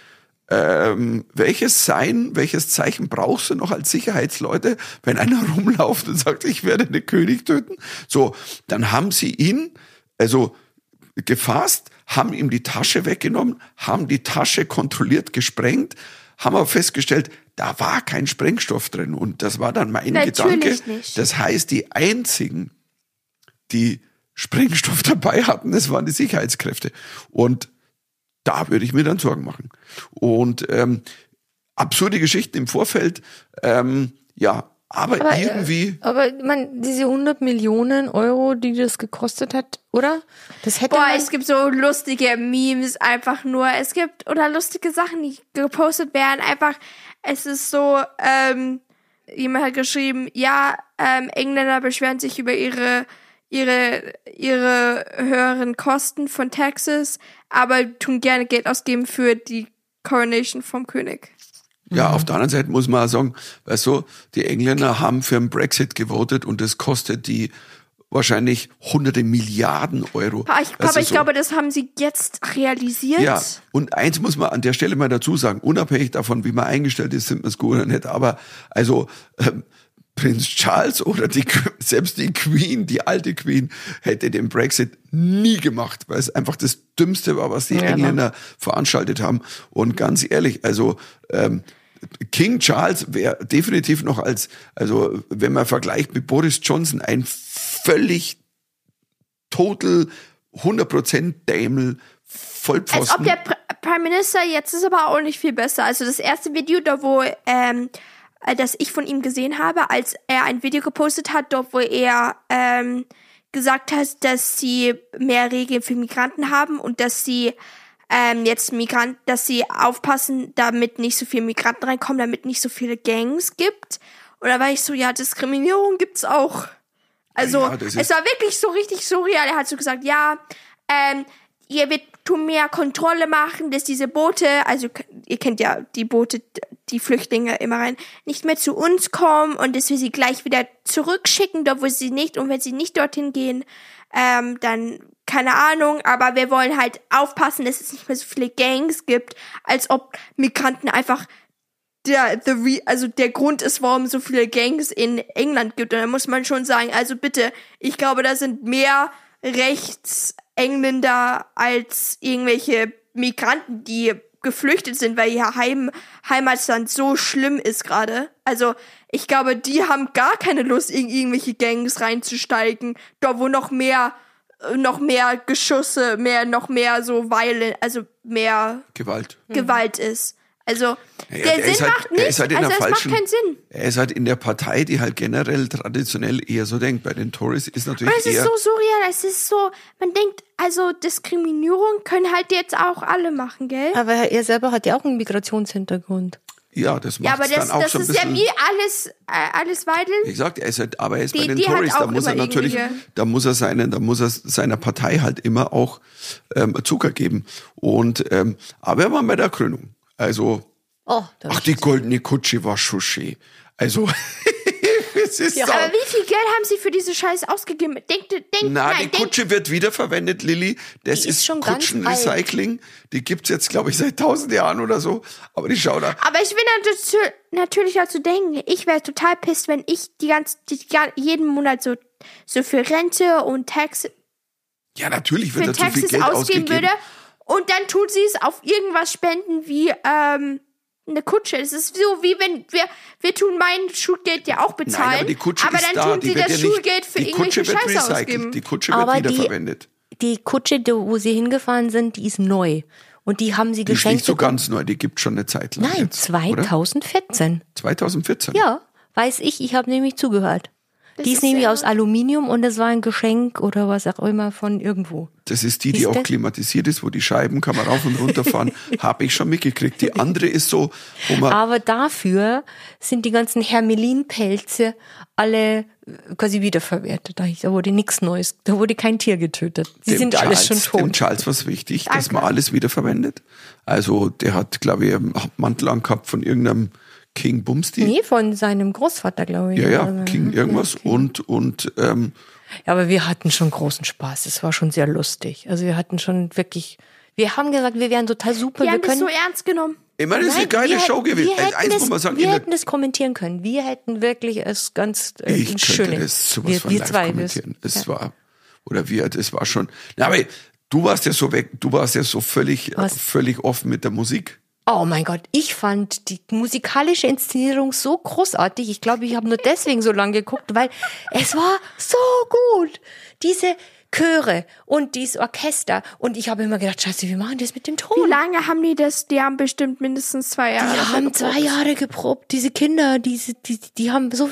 ähm, welches Sein, welches Zeichen brauchst du noch als Sicherheitsleute, wenn einer [LAUGHS] rumläuft und sagt, ich werde den König töten? So, dann haben sie ihn, also gefasst, haben ihm die Tasche weggenommen, haben die Tasche kontrolliert gesprengt, haben aber festgestellt, da war kein Sprengstoff drin. Und das war dann mein Natürlich Gedanke. nicht. Das heißt, die einzigen, die Sprengstoff [LAUGHS] dabei hatten, das waren die Sicherheitskräfte. Und da würde ich mir dann Sorgen machen. Und ähm, absurde Geschichten im Vorfeld, ähm, ja, aber, Aber, äh, irgendwie. Aber meine, diese 100 Millionen Euro, die das gekostet hat, oder? Das hätte Boah, man, es gibt so lustige Memes einfach nur. Es gibt, oder lustige Sachen, die gepostet werden. Einfach, es ist so, ähm, jemand hat geschrieben, ja, ähm, Engländer beschweren sich über ihre, ihre, ihre höheren Kosten von Taxes, aber tun gerne Geld ausgeben für die Coronation vom König. Ja, auf der anderen Seite muss man auch sagen, weißt du, die Engländer haben für den Brexit gewotet und das kostet die wahrscheinlich hunderte Milliarden Euro. Aber ich, du, ich so. glaube, das haben sie jetzt realisiert. Ja, und eins muss man an der Stelle mal dazu sagen, unabhängig davon, wie man eingestellt ist, sind wir es gut oder nicht, aber also ähm, Prinz Charles oder die, selbst die Queen, die alte Queen, hätte den Brexit nie gemacht, weil es einfach das Dümmste war, was die Ja, Engländer veranstaltet haben. Und ganz ehrlich, also ähm, King Charles wäre definitiv noch als, also wenn man vergleicht mit Boris Johnson, ein völlig total 100% Dämel, Als Vollpfosten. ob der Pr Prime Minister jetzt ist aber auch nicht viel besser. Also das erste Video, da wo ähm, äh, das ich von ihm gesehen habe, als er ein Video gepostet hat, dort wo er ähm, gesagt hat, dass sie mehr Regeln für Migranten haben und dass sie ähm, jetzt Migranten, dass sie aufpassen, damit nicht so viele Migranten reinkommen, damit nicht so viele Gangs gibt. Da war ich so, ja, Diskriminierung gibt's auch. Also, Ja, es war wirklich so richtig surreal. Er hat so gesagt, ja, ähm, ihr wird tun mehr Kontrolle machen, dass diese Boote, also ihr kennt ja die Boote, die Flüchtlinge immer rein, nicht mehr zu uns kommen und dass wir sie gleich wieder zurückschicken, dort wo sie nicht, und wenn sie nicht dorthin gehen, ähm, dann keine Ahnung, aber wir wollen halt aufpassen, dass es nicht mehr so viele Gangs gibt, als ob Migranten einfach der, the also der Grund ist, warum so viele Gangs in England gibt. Und da muss man schon sagen, also bitte, ich glaube, da sind mehr Rechtsengländer als irgendwelche Migranten, die geflüchtet sind, weil ihr Heim, Heimatland so schlimm ist gerade. Also, ich glaube, die haben gar keine Lust, in irgendwelche Gangs reinzusteigen, da wo noch mehr, noch mehr Geschusse, mehr, noch mehr so Violent, also mehr Gewalt. Gewalt ist. Also, Ja, der, der Sinn halt- macht der nicht, ist halt also es falschen- macht keinen Sinn. Er ist halt in der Partei, die halt generell traditionell eher so denkt. Bei den Tories ist natürlich Und es ist so surreal, es ist so, man denkt, also Diskriminierung können halt jetzt auch alle machen, gell? aber er selber hat ja auch einen Migrationshintergrund. Ja, das Ja, macht aber das, dann auch das so ein ist ja bisschen. wie alles, äh, alles Wie Weidel. gesagt, er ist halt, aber er ist Die- bei den Tories, da muss er natürlich, da muss er seinen, da muss er seiner Partei halt immer auch ähm, Zucker geben. Und ähm, aber er war bei der Krönung. Also, Oh, ach, die goldene Kutsche war schon schön. Also, [LAUGHS] es ist Ja, so- Aber wie viel Geld haben sie für diese Scheiße ausgegeben? Denkt, denkt, Na, nein, die Kutsche wird wiederverwendet, Lilly. Das Die ist, ist Kutschenrecycling. Die gibt's jetzt, glaube ich, seit tausend Jahren oder so. Aber die schau da. Aber ich will natür- natürlich dazu denken, ich wäre total pisst, wenn ich die ganze, die, jeden Monat so, so für Rente und Tax, Ja, natürlich wird für da zu viel Taxes Geld ausgeben ausgegeben. würde und dann tun sie es auf irgendwas spenden wie ähm, eine Kutsche. Es ist so wie wenn wir wir tun mein Schulgeld ja auch bezahlen, Nein, aber die Kutsche aber ist dann da. tun die sie das ja Schulgeld für die Kutsche irgendwelche wird Scheiße recycelt. ausgeben. Die Kutsche Aber wird die- wiederverwendet. Die Kutsche, die- wo sie hingefahren sind, die ist neu. Und die haben sie Die ist geschenkt nicht so ganz neu. Die gibt schon eine Zeit lang. Nein, jetzt, oder? 2014. 2014. Ja, weiß ich, ich habe nämlich zugehört. Das die ist, nämlich aus Aluminium und es war ein Geschenk oder was auch immer von irgendwo. Das ist die, die Ist auch das- klimatisiert ist, wo die Scheiben kann man rauf und runter fahren. [LAUGHS] Habe ich schon mitgekriegt. Die andere ist so, wo man Aber dafür sind die ganzen Hermelinpelze alle äh, quasi wiederverwertet. Da wurde nichts Neues, da wurde kein Tier getötet. Sie dem sind alles schon Charles, Dem tot. Charles was wichtig, dass Danke. man alles wiederverwendet. Also der hat, glaube ich, einen Mantel angehabt von irgendeinem King Bumsti. Nee, von seinem Großvater, glaube ich. Ja, ja, Also, King irgendwas. Und, und ähm, Ja, aber wir hatten schon großen Spaß. Es war schon sehr lustig. Also wir hatten schon wirklich, wir haben gesagt, wir wären total super. Die wir haben das können so ernst genommen. ich meine, das ist eine geile wir Show gewesen. Wir hätten, eins muss man sagen, wir hätten das kommentieren können. Wir hätten wirklich es ganz äh, ich Schöne. das sowas wir, von wir live zwei, kommentieren. Es war, oder wir, das war schon, na, aber du warst ja so weg, du warst ja so völlig, Was? völlig offen mit der Musik. Oh mein Gott, ich fand die musikalische Inszenierung so großartig. Ich glaube, ich habe nur deswegen so lange geguckt, weil es war so gut. Diese Chöre und dieses Orchester. Und ich habe immer gedacht, scheiße, wie machen die das mit dem Wie Ton? lange haben die das? Die haben bestimmt mindestens zwei Jahre. Die haben geprobt. zwei Jahre geprobt. Diese Kinder, diese, die, die haben so,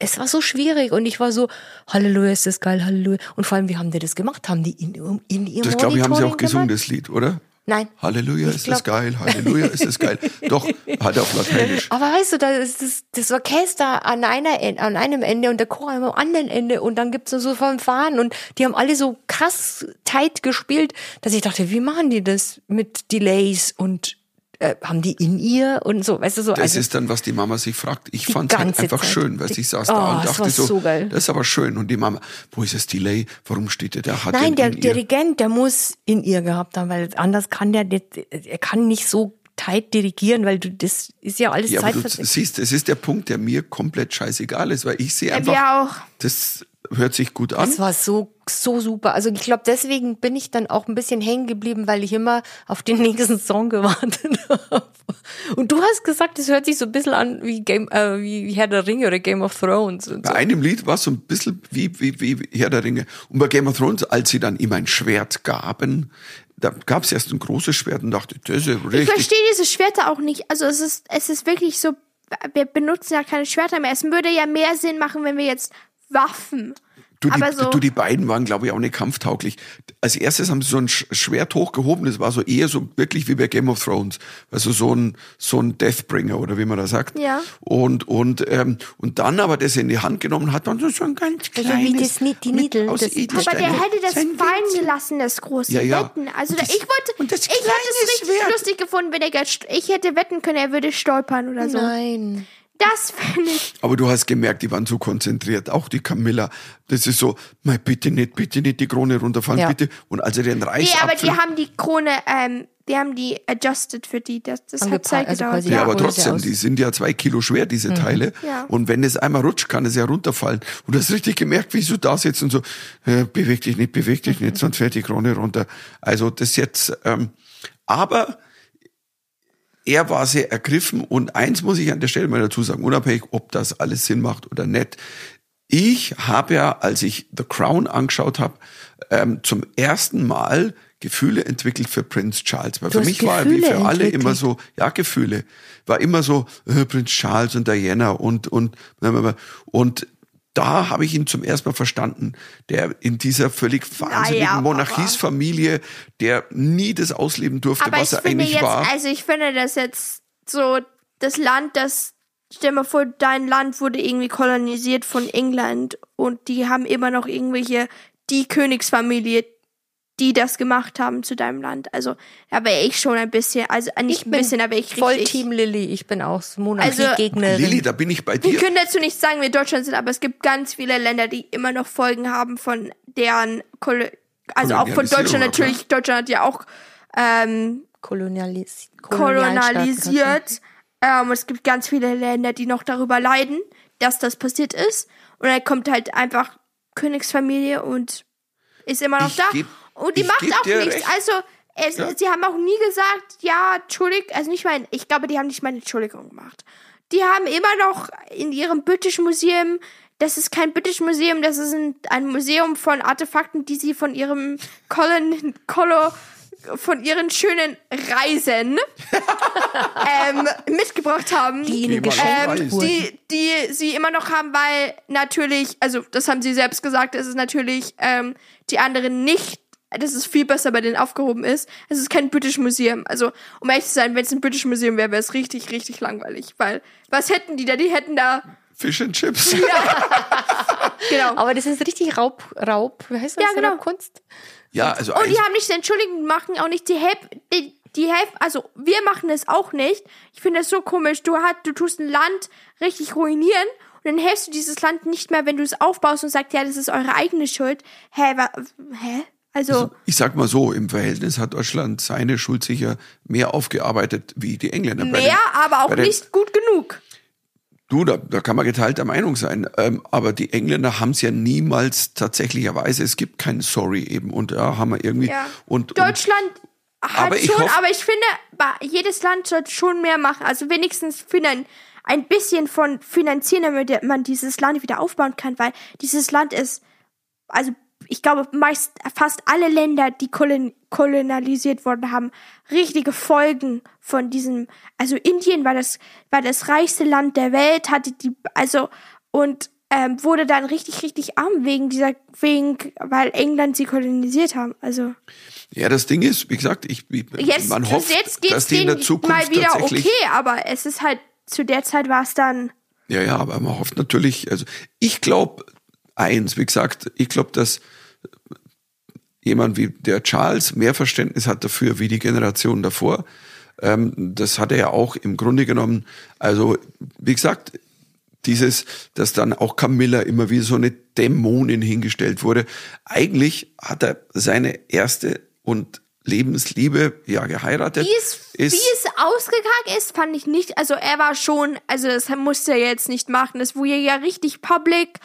es war so schwierig und ich war so, Halleluja, ist das geil, Halleluja. Und vor allem, wie haben die das gemacht? Haben die in, in ihrem Das glaube ich, haben sie auch gesungen, gemacht? das Lied, oder? Nein. Halleluja, ist das glaub- geil, Halleluja, ist das geil. [LAUGHS] Doch, halt auf Lateinisch. Aber weißt du, da ist das, das Orchester an, einer, En- an einem Ende und der Chor am anderen Ende und dann gibt's so Fanfaren und die haben alle so krass tight gespielt, dass ich dachte, wie machen die das mit Delays und äh, haben die in ihr und so, weißt du, so. Das also, ist dann, was die Mama sich fragt. Ich fand es halt einfach Zeit. schön, weil ich saß Oh, da und dachte so, so das ist aber schön. Und die Mama, wo ist das Delay? Warum steht der da? Hat Nein, der? Dirigent, der muss in ihr gehabt haben, weil anders kann der, der er kann nicht so tight dirigieren, weil du, das ist ja alles Ja, aber du siehst, es ist der Punkt, der mir komplett scheißegal ist, weil ich sehe Ja, einfach, wir auch. das hört sich gut an. Das war so, so super. Also ich glaube, deswegen bin ich dann auch ein bisschen hängen geblieben, weil ich immer auf den [LAUGHS] nächsten Song gewartet habe. Und du hast gesagt, es hört sich so ein bisschen an wie Game, äh, wie Herr der Ringe oder Game of Thrones so. Bei einem Lied war es so ein bisschen wie, wie, wie Herr der Ringe. Und bei Game of Thrones, als sie dann ihm ein Schwert gaben, da gab es erst ein großes Schwert und dachte, das ist ja Ich richtig. verstehe diese Schwerter auch nicht. Also es ist, es ist wirklich so, wir benutzen ja keine Schwerter mehr. Es würde ja mehr Sinn machen, wenn wir jetzt Waffen. Du die, so, du, die beiden waren, glaube ich, auch nicht kampftauglich. Als erstes haben sie so ein Sch- Schwert hochgehoben, das war so eher so wirklich wie bei Game of Thrones. Also so ein, so ein Deathbringer oder wie man da sagt. Ja. Und, und, ähm, und dann aber das in die Hand genommen hat, dann so ein ganz Also kleines. wie das Ni- die mit- Niedel, aus das- aber der hätte das fallen gelassen, das große Ja, ja. Wetten. Also das- ich wollte, und das ich hätte es richtig Schwert. lustig gefunden, wenn er, ich hätte wetten können, er würde stolpern oder so. Nein. Das finde ich. Aber du hast gemerkt, die waren so konzentriert. Auch die Camilla. Das ist so, mei, bitte nicht, bitte nicht die Krone runterfallen, Ja. bitte. Und als er den Nee, Reisapfel... aber die haben die Krone, ähm, die haben die adjusted für die. Das, das hat Zeit also gedauert. Ja, Ja, aber trotzdem, die sind ja zwei Kilo schwer, diese Teile. Ja. Und wenn es einmal rutscht, kann es ja runterfallen. Und du hast richtig gemerkt, wie so da sitzt und so, äh, beweg dich nicht, beweg dich nicht, [LAUGHS] sonst fällt die Krone runter. Also das jetzt, ähm, aber er war sehr ergriffen und eins muss ich an der Stelle mal dazu sagen, unabhängig, ob das alles Sinn macht oder nicht. Ich habe ja, als ich The Crown angeschaut habe, ähm, zum ersten Mal Gefühle entwickelt für Prinz Charles. Weil Du für mich war er wie Gefühle für alle entwickelt? immer so, ja, Gefühle. War immer so, äh, Prinz Charles und Diana und, und, und da habe ich ihn zum ersten Mal verstanden, der in dieser völlig wahnsinnigen Naja, Monarchiesfamilie, der nie das ausleben durfte, Aber was er eigentlich jetzt, war. also ich finde das jetzt so, das Land, das, stell mal vor, dein Land wurde irgendwie kolonisiert von England und die haben immer noch irgendwelche, die Königsfamilie, die das gemacht haben zu deinem Land. Also da wäre ich schon ein bisschen, also äh, nicht ein bisschen, wäre ich voll richtig. Team Lilly. Ich bin auch Also, Monarchie-Gegnerin. Lilly, da bin ich bei Wir dir. können dazu nicht sagen, wir Deutschland sind, aber es gibt ganz viele Länder, die immer noch Folgen haben von deren, Kol also auch von Deutschland ja, natürlich. Deutschland hat ja auch ähm, Kolonialis kolonialisiert. Ähm, und es gibt ganz viele Länder, die noch darüber leiden, dass das passiert ist. Und dann kommt halt einfach Königsfamilie und ist immer noch Ich da. Und die ich macht auch nichts. recht. Also es, Ja. sie haben auch nie gesagt, ja, Entschuldigung, also nicht mal, ich glaube, die haben nicht mal eine Entschuldigung gemacht. Die haben immer noch in ihrem British Museum, das ist kein British Museum, das ist ein, ein Museum von Artefakten, die sie von ihrem Colon, Colo, von ihren schönen Reisen [LAUGHS] ähm, mitgebracht haben. Die ihnen ähm, die, die sie immer noch haben, weil natürlich, also das haben sie selbst gesagt, es ist natürlich ähm, die anderen nicht, dass es viel besser bei denen aufgehoben ist. Es ist kein British Museum. Also, um ehrlich zu sein, wenn es ein British Museum wäre, wäre es richtig, richtig langweilig. Weil, was hätten die da? Die hätten da, Fish and Chips. [LAUGHS] genau. Aber das ist richtig Raub, Raub, wie heißt das? Ja, genau. Raubkunst? Ja, also Und die haben nicht Entschuldigung machen, auch nicht die Help, die, die Help, also wir machen es auch nicht. Ich finde das so komisch. Du hast, du tust ein Land richtig ruinieren und dann hilfst du dieses Land nicht mehr, wenn du es aufbaust und sagst, ja, das ist eure eigene Schuld. Hä, wa, hä? Also, ich sag mal so, im Verhältnis hat Deutschland seine Schuld sicher mehr aufgearbeitet wie die Engländer. Mehr, den- aber auch den- nicht gut genug. Du, da, da kann man geteilter Meinung sein. Ähm, aber die Engländer haben es ja niemals tatsächlicherweise. Es gibt kein Sorry eben. Und da haben wir irgendwie. Ja. Und, und Deutschland hat Aber schon, hoff- aber ich finde, jedes Land sollte schon mehr machen. Also wenigstens finan ein bisschen von finanzieren, damit man dieses Land wieder aufbauen kann, weil dieses Land ist, also ich glaube, meist fast alle Länder, die kolon kolonialisiert worden haben, richtige Folgen von diesem. Also Indien war das war das reichste Land der Welt, hatte die also und ähm, wurde dann richtig richtig arm wegen dieser wegen weil England sie kolonisiert haben. Also ja, das Ding ist, wie gesagt, ich, ich jetzt, man hofft, jetzt geht's dass die in der Zukunft mal wieder tatsächlich. okay, aber es ist halt zu der Zeit war es dann Ja, ja, aber man hofft natürlich, also ich glaube eins, wie gesagt, ich glaube, dass jemand wie der Charles mehr Verständnis hat dafür wie die Generation davor. Ähm, das hat er ja auch im Grunde genommen, also wie gesagt, dieses, dass dann auch Camilla immer wie so eine Dämonin hingestellt wurde. Eigentlich hat er seine erste und Lebensliebe ja geheiratet. Wie es, wie es ausgegangen ist, fand ich nicht. Also er war schon, also das musste er jetzt nicht machen. Das wurde ja richtig public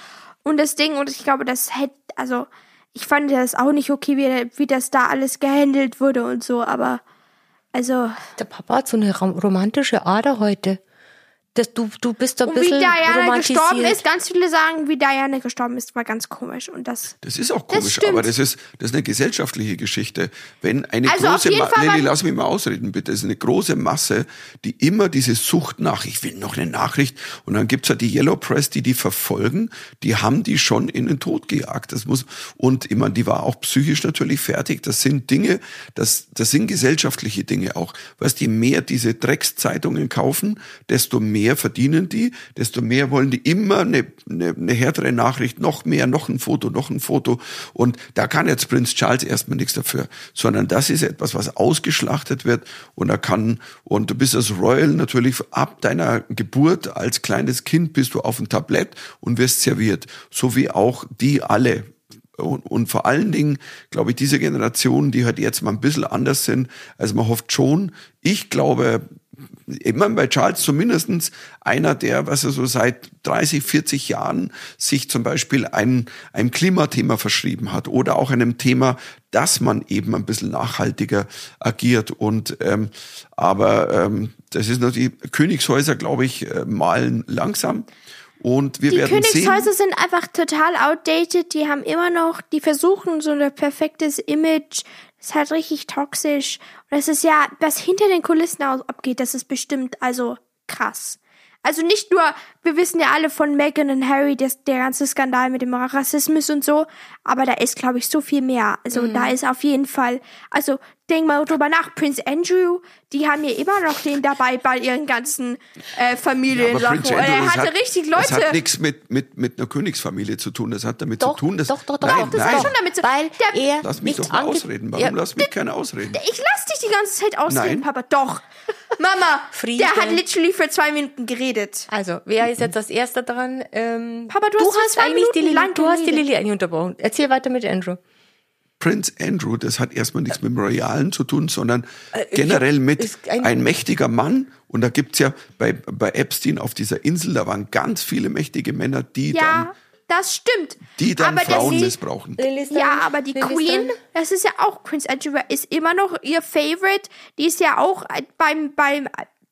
und das Ding und ich glaube, das hätte, also ich fand das auch nicht okay, wie, wie das da alles gehandelt wurde und so, aber also Der Papa hat so eine rom- romantische Ader heute. Das, du, du bist ein und wie bisschen Diana romantisiert. gestorben ist, ganz viele sagen, wie Diana gestorben ist, war ganz komisch und das Das ist auch Das komisch, stimmt. aber das ist, das ist eine gesellschaftliche Geschichte. Wenn eine Also auf große jeden Ma Fall Lilly, war- lass mich mal ausreden, bitte. Es ist eine große Masse, die immer diese Sucht nach, ich will noch eine Nachricht. Und dann gibt's ja die Yellow Press, die die verfolgen. Die haben die schon in den Tod gejagt. Das muss, und ich meine, die war auch psychisch natürlich fertig. Das sind Dinge, das, das sind gesellschaftliche Dinge auch. Weißt, je mehr diese Dreckszeitungen kaufen, desto mehr verdienen die, desto mehr wollen die immer eine, eine, eine härtere Nachricht, noch mehr, noch ein Foto, noch ein Foto. Und da kann jetzt Prinz Charles erstmal nichts dafür, sondern das ist etwas, was ausgeschlachtet wird und er kann, und du bist als Royal natürlich ab deiner Geburt als kleines Kind bist du auf dem Tablett und wirst serviert. So wie auch die alle. Und, und vor allen Dingen, glaube ich, diese Generationen, die halt jetzt mal ein bisschen anders sind, also man hofft schon, ich glaube, immer bei Charles zumindestens einer, der, was er so seit 30, 40 Jahren sich zum Beispiel ein, einem Klimathema verschrieben hat oder auch einem Thema, dass man eben ein bisschen nachhaltiger agiert. Und ähm, aber ähm, das ist natürlich, Königshäuser, glaube ich, äh, malen langsam. Und wir Die werden sehen. Königshäuser sind einfach total outdated. Die haben immer noch, die versuchen so ein perfektes Image. Ist halt richtig toxisch. Und das ist ja, was hinter den Kulissen abgeht, das ist bestimmt also krass. Also nicht nur, wir wissen ja alle von Meghan und Harry, das, der ganze Skandal mit dem Rassismus und so, aber da ist, glaube ich, so viel mehr. Also Mhm. da ist auf jeden Fall, also denk mal drüber nach, Prince Andrew, die haben ja immer noch den dabei bei ihren ganzen äh, Familiensachen. Andrew, er hatte hat, richtig Das hat Leute. nichts mit, mit, mit einer Königsfamilie zu tun. Das hat damit Doch, zu tun, dass. doch, doch, doch, nein, doch, das nein. hat schon damit zu Weil Der- er Lass mich doch mal ausreden. Warum Ja, lass mich keine ausreden? Ich lass dich die ganze Zeit ausreden, Nein. Papa. Doch. Mama, [LAUGHS] Friede. der hat literally für zwei Minuten geredet. Also, wer ist jetzt als erster dran? Ähm, Papa, du hast zwei eigentlich die Minuten Lilly, lang du hast die. Lilly eigentlich unterbrochen. Erzähl weiter mit Andrew. Prince Andrew, das hat erstmal nichts mit dem Royalen zu tun, sondern Äh, generell mit ein- ein, mächtiger Mann. Und da gibt's ja bei, bei Epstein auf dieser Insel, da waren ganz viele mächtige Männer, die Ja, das stimmt. dann, die dann aber Frauen das, missbrauchen. Lilly Ja, aber die Lilly Queen, das ist ja auch Prince Andrew, ist immer noch ihr Favorite. Die ist ja auch beim, beim,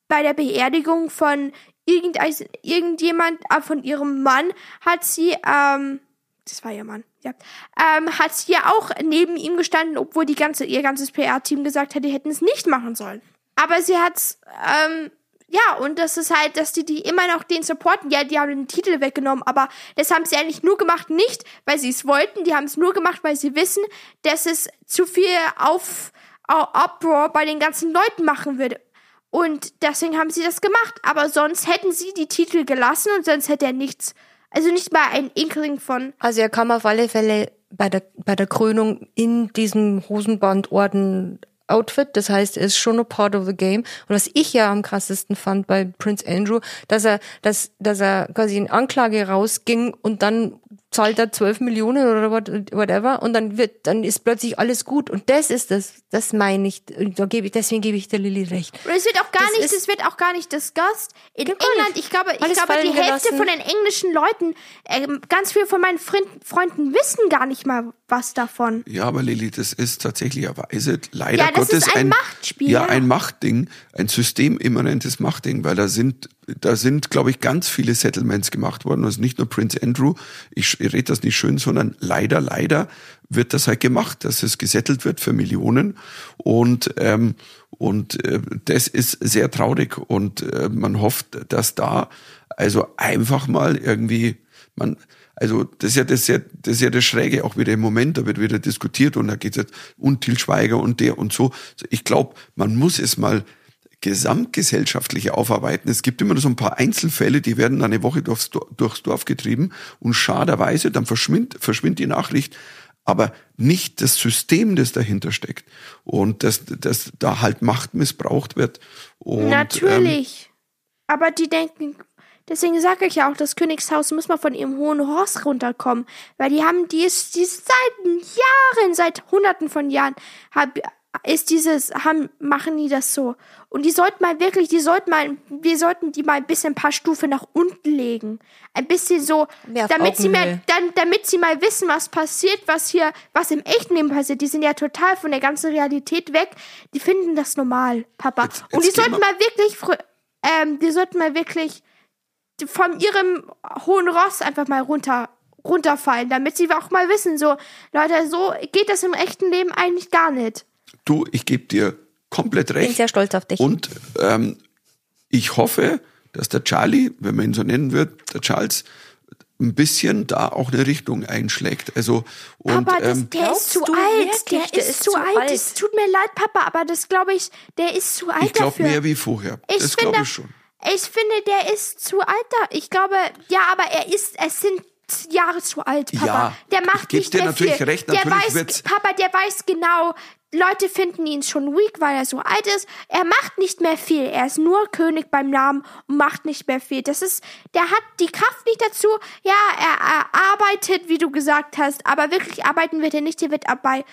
bei der Beerdigung von irgendein, irgendjemand, äh, von ihrem Mann, hat sie, ähm, das war ihr Mann, ja, ähm, hat sie ja auch neben ihm gestanden, obwohl die ganze, ihr ganzes PR-Team gesagt hat, die hätten es nicht machen sollen. Aber sie hat's, ähm, ja, und das ist halt, dass die die immer noch den supporten. Ja, die haben den Titel weggenommen, aber das haben sie eigentlich nur gemacht, nicht weil sie es wollten, die haben es nur gemacht, weil sie wissen, dass es zu viel auf Uproar bei den ganzen Leuten machen würde. Und deswegen haben sie das gemacht. Aber sonst hätten sie die Titel gelassen und sonst hätte er nichts, also nicht mal ein Inkling von. Also er kam auf alle Fälle bei der, bei der Krönung in diesem Hosenbandorden Outfit, das heißt, er ist schon a part of the game. Und was ich ja am krassesten fand bei Prince Andrew, dass er, dass, dass er quasi in Anklage rausging und dann zahlt er 12 Millionen oder what- whatever und dann wird, dann ist plötzlich alles gut. Und das ist das, das meine ich, und da gebe ich, deswegen gebe ich der Lilly recht. Und es wird auch gar Das nicht, es wird auch gar nicht discussed. In England, nicht. ich glaube, ich Alles glaube, die fallen Hälfte gelassen. von den englischen Leuten, ähm, ganz viele von meinen Freund, Freunden wissen gar nicht mal was davon. Ja, aber Lilly, das ist tatsächlicherweise leider Ja, das Gottes ist ein Machtspiel, Ja, ja. ein Machtding, ein systemimmanentes Machtding, weil da sind, da sind, glaube ich, ganz viele Settlements gemacht worden. Also nicht nur Prince Andrew, ich, ich rede das nicht schön, sondern leider, leider wird das halt gemacht, dass es gesettelt wird für Millionen. Und, ähm, und äh, das ist sehr traurig. Und äh, man hofft, dass da also einfach mal irgendwie man, also das ist ja das, ist ja das ist ja das Schräge auch wieder im Moment, da wird wieder diskutiert und da geht es jetzt und Til Schweiger und der und so. Ich glaube, man muss es mal gesamtgesellschaftlich aufarbeiten. Es gibt immer nur so ein paar Einzelfälle, die werden dann eine Woche durchs, durchs Dorf getrieben und schaderweise, dann verschwindet, verschwindet die Nachricht, aber nicht das System, das dahinter steckt und dass, dass da halt Macht missbraucht wird. Und, Ähm, Natürlich. Aber die denken, deswegen sage ich ja auch, das Königshaus muss mal von ihrem hohen Ross runterkommen. Weil die haben, die ist, die ist seit Jahren, seit hunderten von Jahren, hab, ist dieses, haben, machen die das so. Und die sollten mal wirklich, die sollten mal, wir sollten die mal ein bisschen ein paar Stufen nach unten legen. Ein bisschen so, damit sie mal, dann, damit sie mal wissen, was passiert, was hier, was im echten Leben passiert. Die sind ja total von der ganzen Realität weg. Die finden das normal, Papa. Jetzt- Und die jetzt sollten mal- wirklich, ähm, die sollten mal wirklich von ihrem hohen Ross einfach mal runter, runterfallen, damit sie auch mal wissen, so, Leute, so geht das im echten Leben eigentlich gar nicht. Du, ich gebe dir komplett Ich bin recht. sehr stolz auf dich. Und ähm, ich hoffe, dass der Charlie, wenn man ihn so nennen wird, der Charles, ein bisschen da auch eine Richtung einschlägt. Also und Papa, das, ähm, der glaubst ist zu du alt. wirklich, Der, ist, zu alt. Es alt? tut mir leid, Papa, aber das glaube ich, der ist zu alt ich glaube mehr wie vorher. Ich das finde, glaube ich schon. Ich finde, der ist zu alt da. Ich glaube, ja, aber er ist, es sind Jahre zu alt, Papa. Ja, der ich macht geb nicht dir mehr natürlich viel. recht, der natürlich weiß, wird's- Papa, der weiß genau, Leute finden ihn schon weak, weil er so alt ist. Er macht nicht mehr viel. Er ist nur König beim Namen und macht nicht mehr viel. Das ist, der hat die Kraft nicht dazu. Ja, er, er arbeitet, wie du gesagt hast, aber wirklich arbeiten wird er nicht. Der wird dabei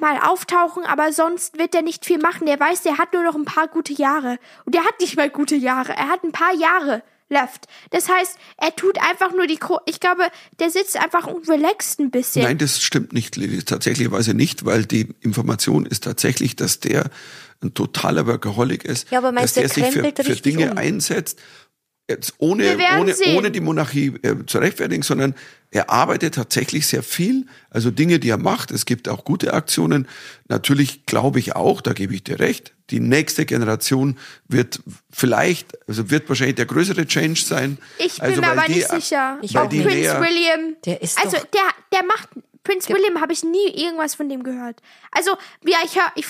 mal auftauchen, aber sonst wird er nicht viel machen. Der weiß, der hat nur noch ein paar gute Jahre. Und der hat nicht mal gute Jahre. Er hat ein paar Jahre left. Das heißt, er tut einfach nur die Kro Ich glaube, der sitzt einfach und relaxt ein bisschen. Nein, das stimmt nicht. Tatsächlicherweise nicht, weil die Information ist tatsächlich, dass der ein totaler Workaholic ist, Ja, aber dass meinst du, der er sich für, für Dinge um? einsetzt. Jetzt ohne, ohne, sehen. ohne die Monarchie äh, zu rechtfertigen, sondern er arbeitet tatsächlich sehr viel, also Dinge, die er macht. Es gibt auch gute Aktionen. Natürlich glaube ich auch, da gebe ich dir recht, die nächste Generation wird vielleicht, also wird wahrscheinlich der größere Change sein. Ich bin also, mir weil aber die, nicht sicher. Ich auch näher- William. Der ist also doch- der, der macht. Prince William habe ich nie irgendwas von dem gehört. Also, ja, ich hör, ich,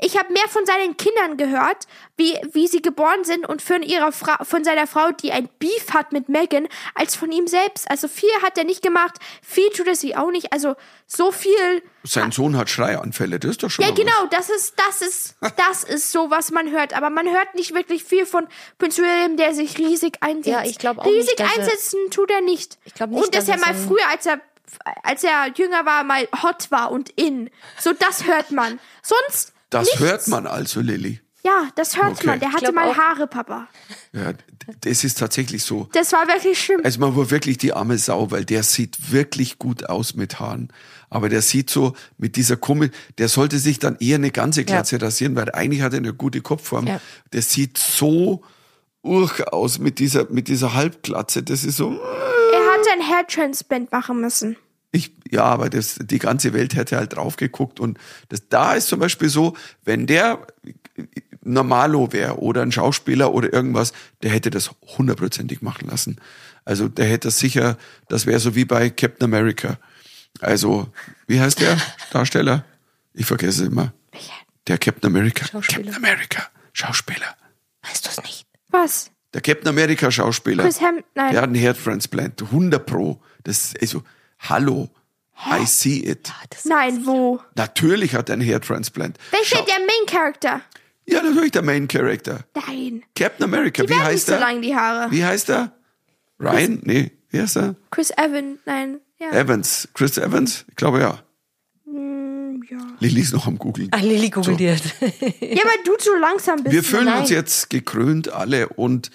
ich habe mehr von seinen Kindern gehört, wie, wie sie geboren sind und von ihrer Frau, von seiner Frau, die ein Beef hat mit Megan, als von ihm selbst. Also viel hat er nicht gemacht, viel tut er sie auch nicht. Also so viel. Sein Sohn hat Schreianfälle, das ist doch schon Ja, mal was. genau, das ist, das ist, das ist so, was man hört. Aber man hört nicht wirklich viel von Prince William, der sich riesig einsetzt. Ja, ich glaub auch Riesig nicht, er- einsetzen tut er nicht. Ich glaub nicht, Und dass, dass er mal früher, als er, als er jünger war, mal hot war und in. So, das hört man. Sonst. Das nichts. hört man also, Lilly. Ja, das hört Okay. man. Der hatte mal auch- Haare, Papa. Ja, das ist tatsächlich so. Das war wirklich schlimm. Also man war wirklich die arme Sau, weil der sieht wirklich gut aus mit Haaren. Aber der sieht so mit dieser Kummel, der sollte sich dann eher eine ganze Glatze rasieren, weil eigentlich hat er eine gute Kopfform. Ja. Der sieht so urch aus mit dieser, mit dieser Halbglatze. Das ist so, Hat ein Hair-Transplant machen müssen. ich, ja, aber das, die ganze Welt hätte halt drauf geguckt und das, da ist zum Beispiel so, wenn der Normalo wäre oder ein Schauspieler oder irgendwas, der hätte das hundertprozentig machen lassen. Also der hätte das sicher, das wäre so wie bei Captain America. Also, wie heißt der [LAUGHS] Darsteller? Ich vergesse es immer. Der Captain America. Captain America. Schauspieler. Weißt du es nicht? Was? Der Captain America Schauspieler. Chris Hem nein. Der hat einen Hairtransplant. 100 pro. Das ist also, hallo. I see it. Das Nein, wo? Natürlich hat er einen Hairtransplant. Welcher der Main Character? Ja, natürlich der Main Character. Nein. Captain America. Die Wie werden nicht heißt so er? lang, die Haare. Wie heißt er? Ryan? Nee, wie heißt er? Chris Evan, nein. Ja. Evans. Chris Evans? Ich glaube ja. Ja. Lilly ist noch am Googeln. Ah, Lilly googelt jetzt. [LAUGHS] ja, weil du zu langsam bist. Wir fühlen uns jetzt gekrönt alle und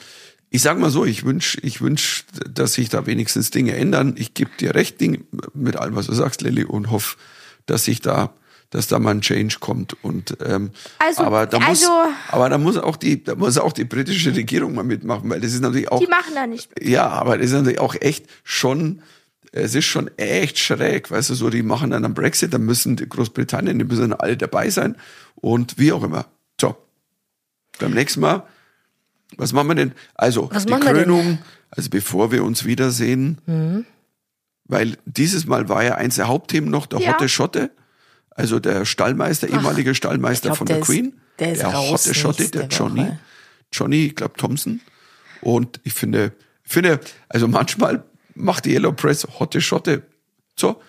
ich sag mal so, ich wünsch, ich wünsch, dass sich da wenigstens Dinge ändern. Ich gebe dir recht Ding, mit allem, was du sagst, Lilly, und hoffe, dass sich da, dass da mal ein Change kommt. Und ähm, Also- aber da muss, also- aber da muss auch die, da muss auch die britische Regierung mal mitmachen, weil das ist natürlich auch Die machen da nicht mit. ja, aber das ist natürlich auch echt schon, es ist schon echt schräg, weißt du, so, die machen dann einen Brexit, dann müssen die Großbritannien, die müssen dann alle dabei sein und wie auch immer. So. Beim nächsten Mal, was machen wir denn? Also, Was die? Krönung, also bevor wir uns wiedersehen, weil dieses Mal war ja eins der Hauptthemen noch der Ja. Hotte Schotte, also der Stallmeister, ehemalige Stallmeister glaub, von der der ist- Queen. der ist Hotte Schotte, der Johnny. Woche. Johnny, ich glaube Thompson. Und ich finde, ich finde, also manchmal macht die Yellow Press Hotte Schotte. So.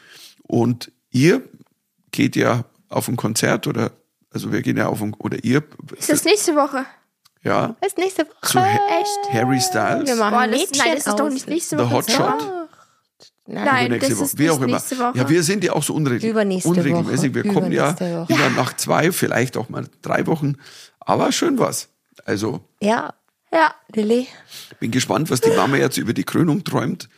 Und ihr geht ja auf ein Konzert oder, also wir gehen ja auf ein, oder ihr, Ist das nächste Woche? ja, Bis nächste Woche. zu Ha- Echt? Harry Styles. Wir machen Boah, das, Mädchen nein, das ist doch nicht nächste The Woche. Hot sondern- Shot. Nein. Nein, das Woche, ist wie auch immer. nächste Woche. Ja, wir sind ja auch so unregel Übernächste unregelmäßig. Woche. Wir kommen ja Woche. immer nach zwei, vielleicht auch mal drei Wochen. Aber schön was. Also, Ja, Ja. Lilly. bin gespannt, was die Mama jetzt über die Krönung träumt.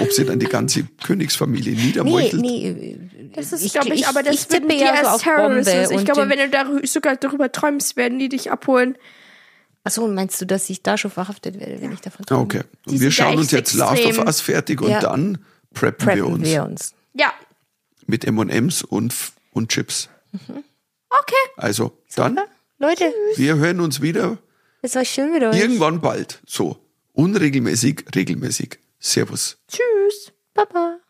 Ob sie dann die ganze Königsfamilie Nee, niedermeuchelt. nee. Das ist, glaube ich, ich- aber das ich würden tippe die ja so als auf Bombe Terrorists. Ich glaube, wenn du darü- sogar darüber träumst, werden die dich abholen. Achso, meinst du, dass ich da schon verhaftet werde, wenn ich davon Ah, träume? Okay. Und wir schauen uns jetzt Last of extrem. Us fertig und Ja. dann preppen, wir Preppen uns wir uns. Ja. mit M&M's und, und Chips. Okay. Also, dann, Leute, wir hören uns wieder es war schön mit euch. irgendwann bald. So, unregelmäßig, regelmäßig. Servus. Tschüss. Baba.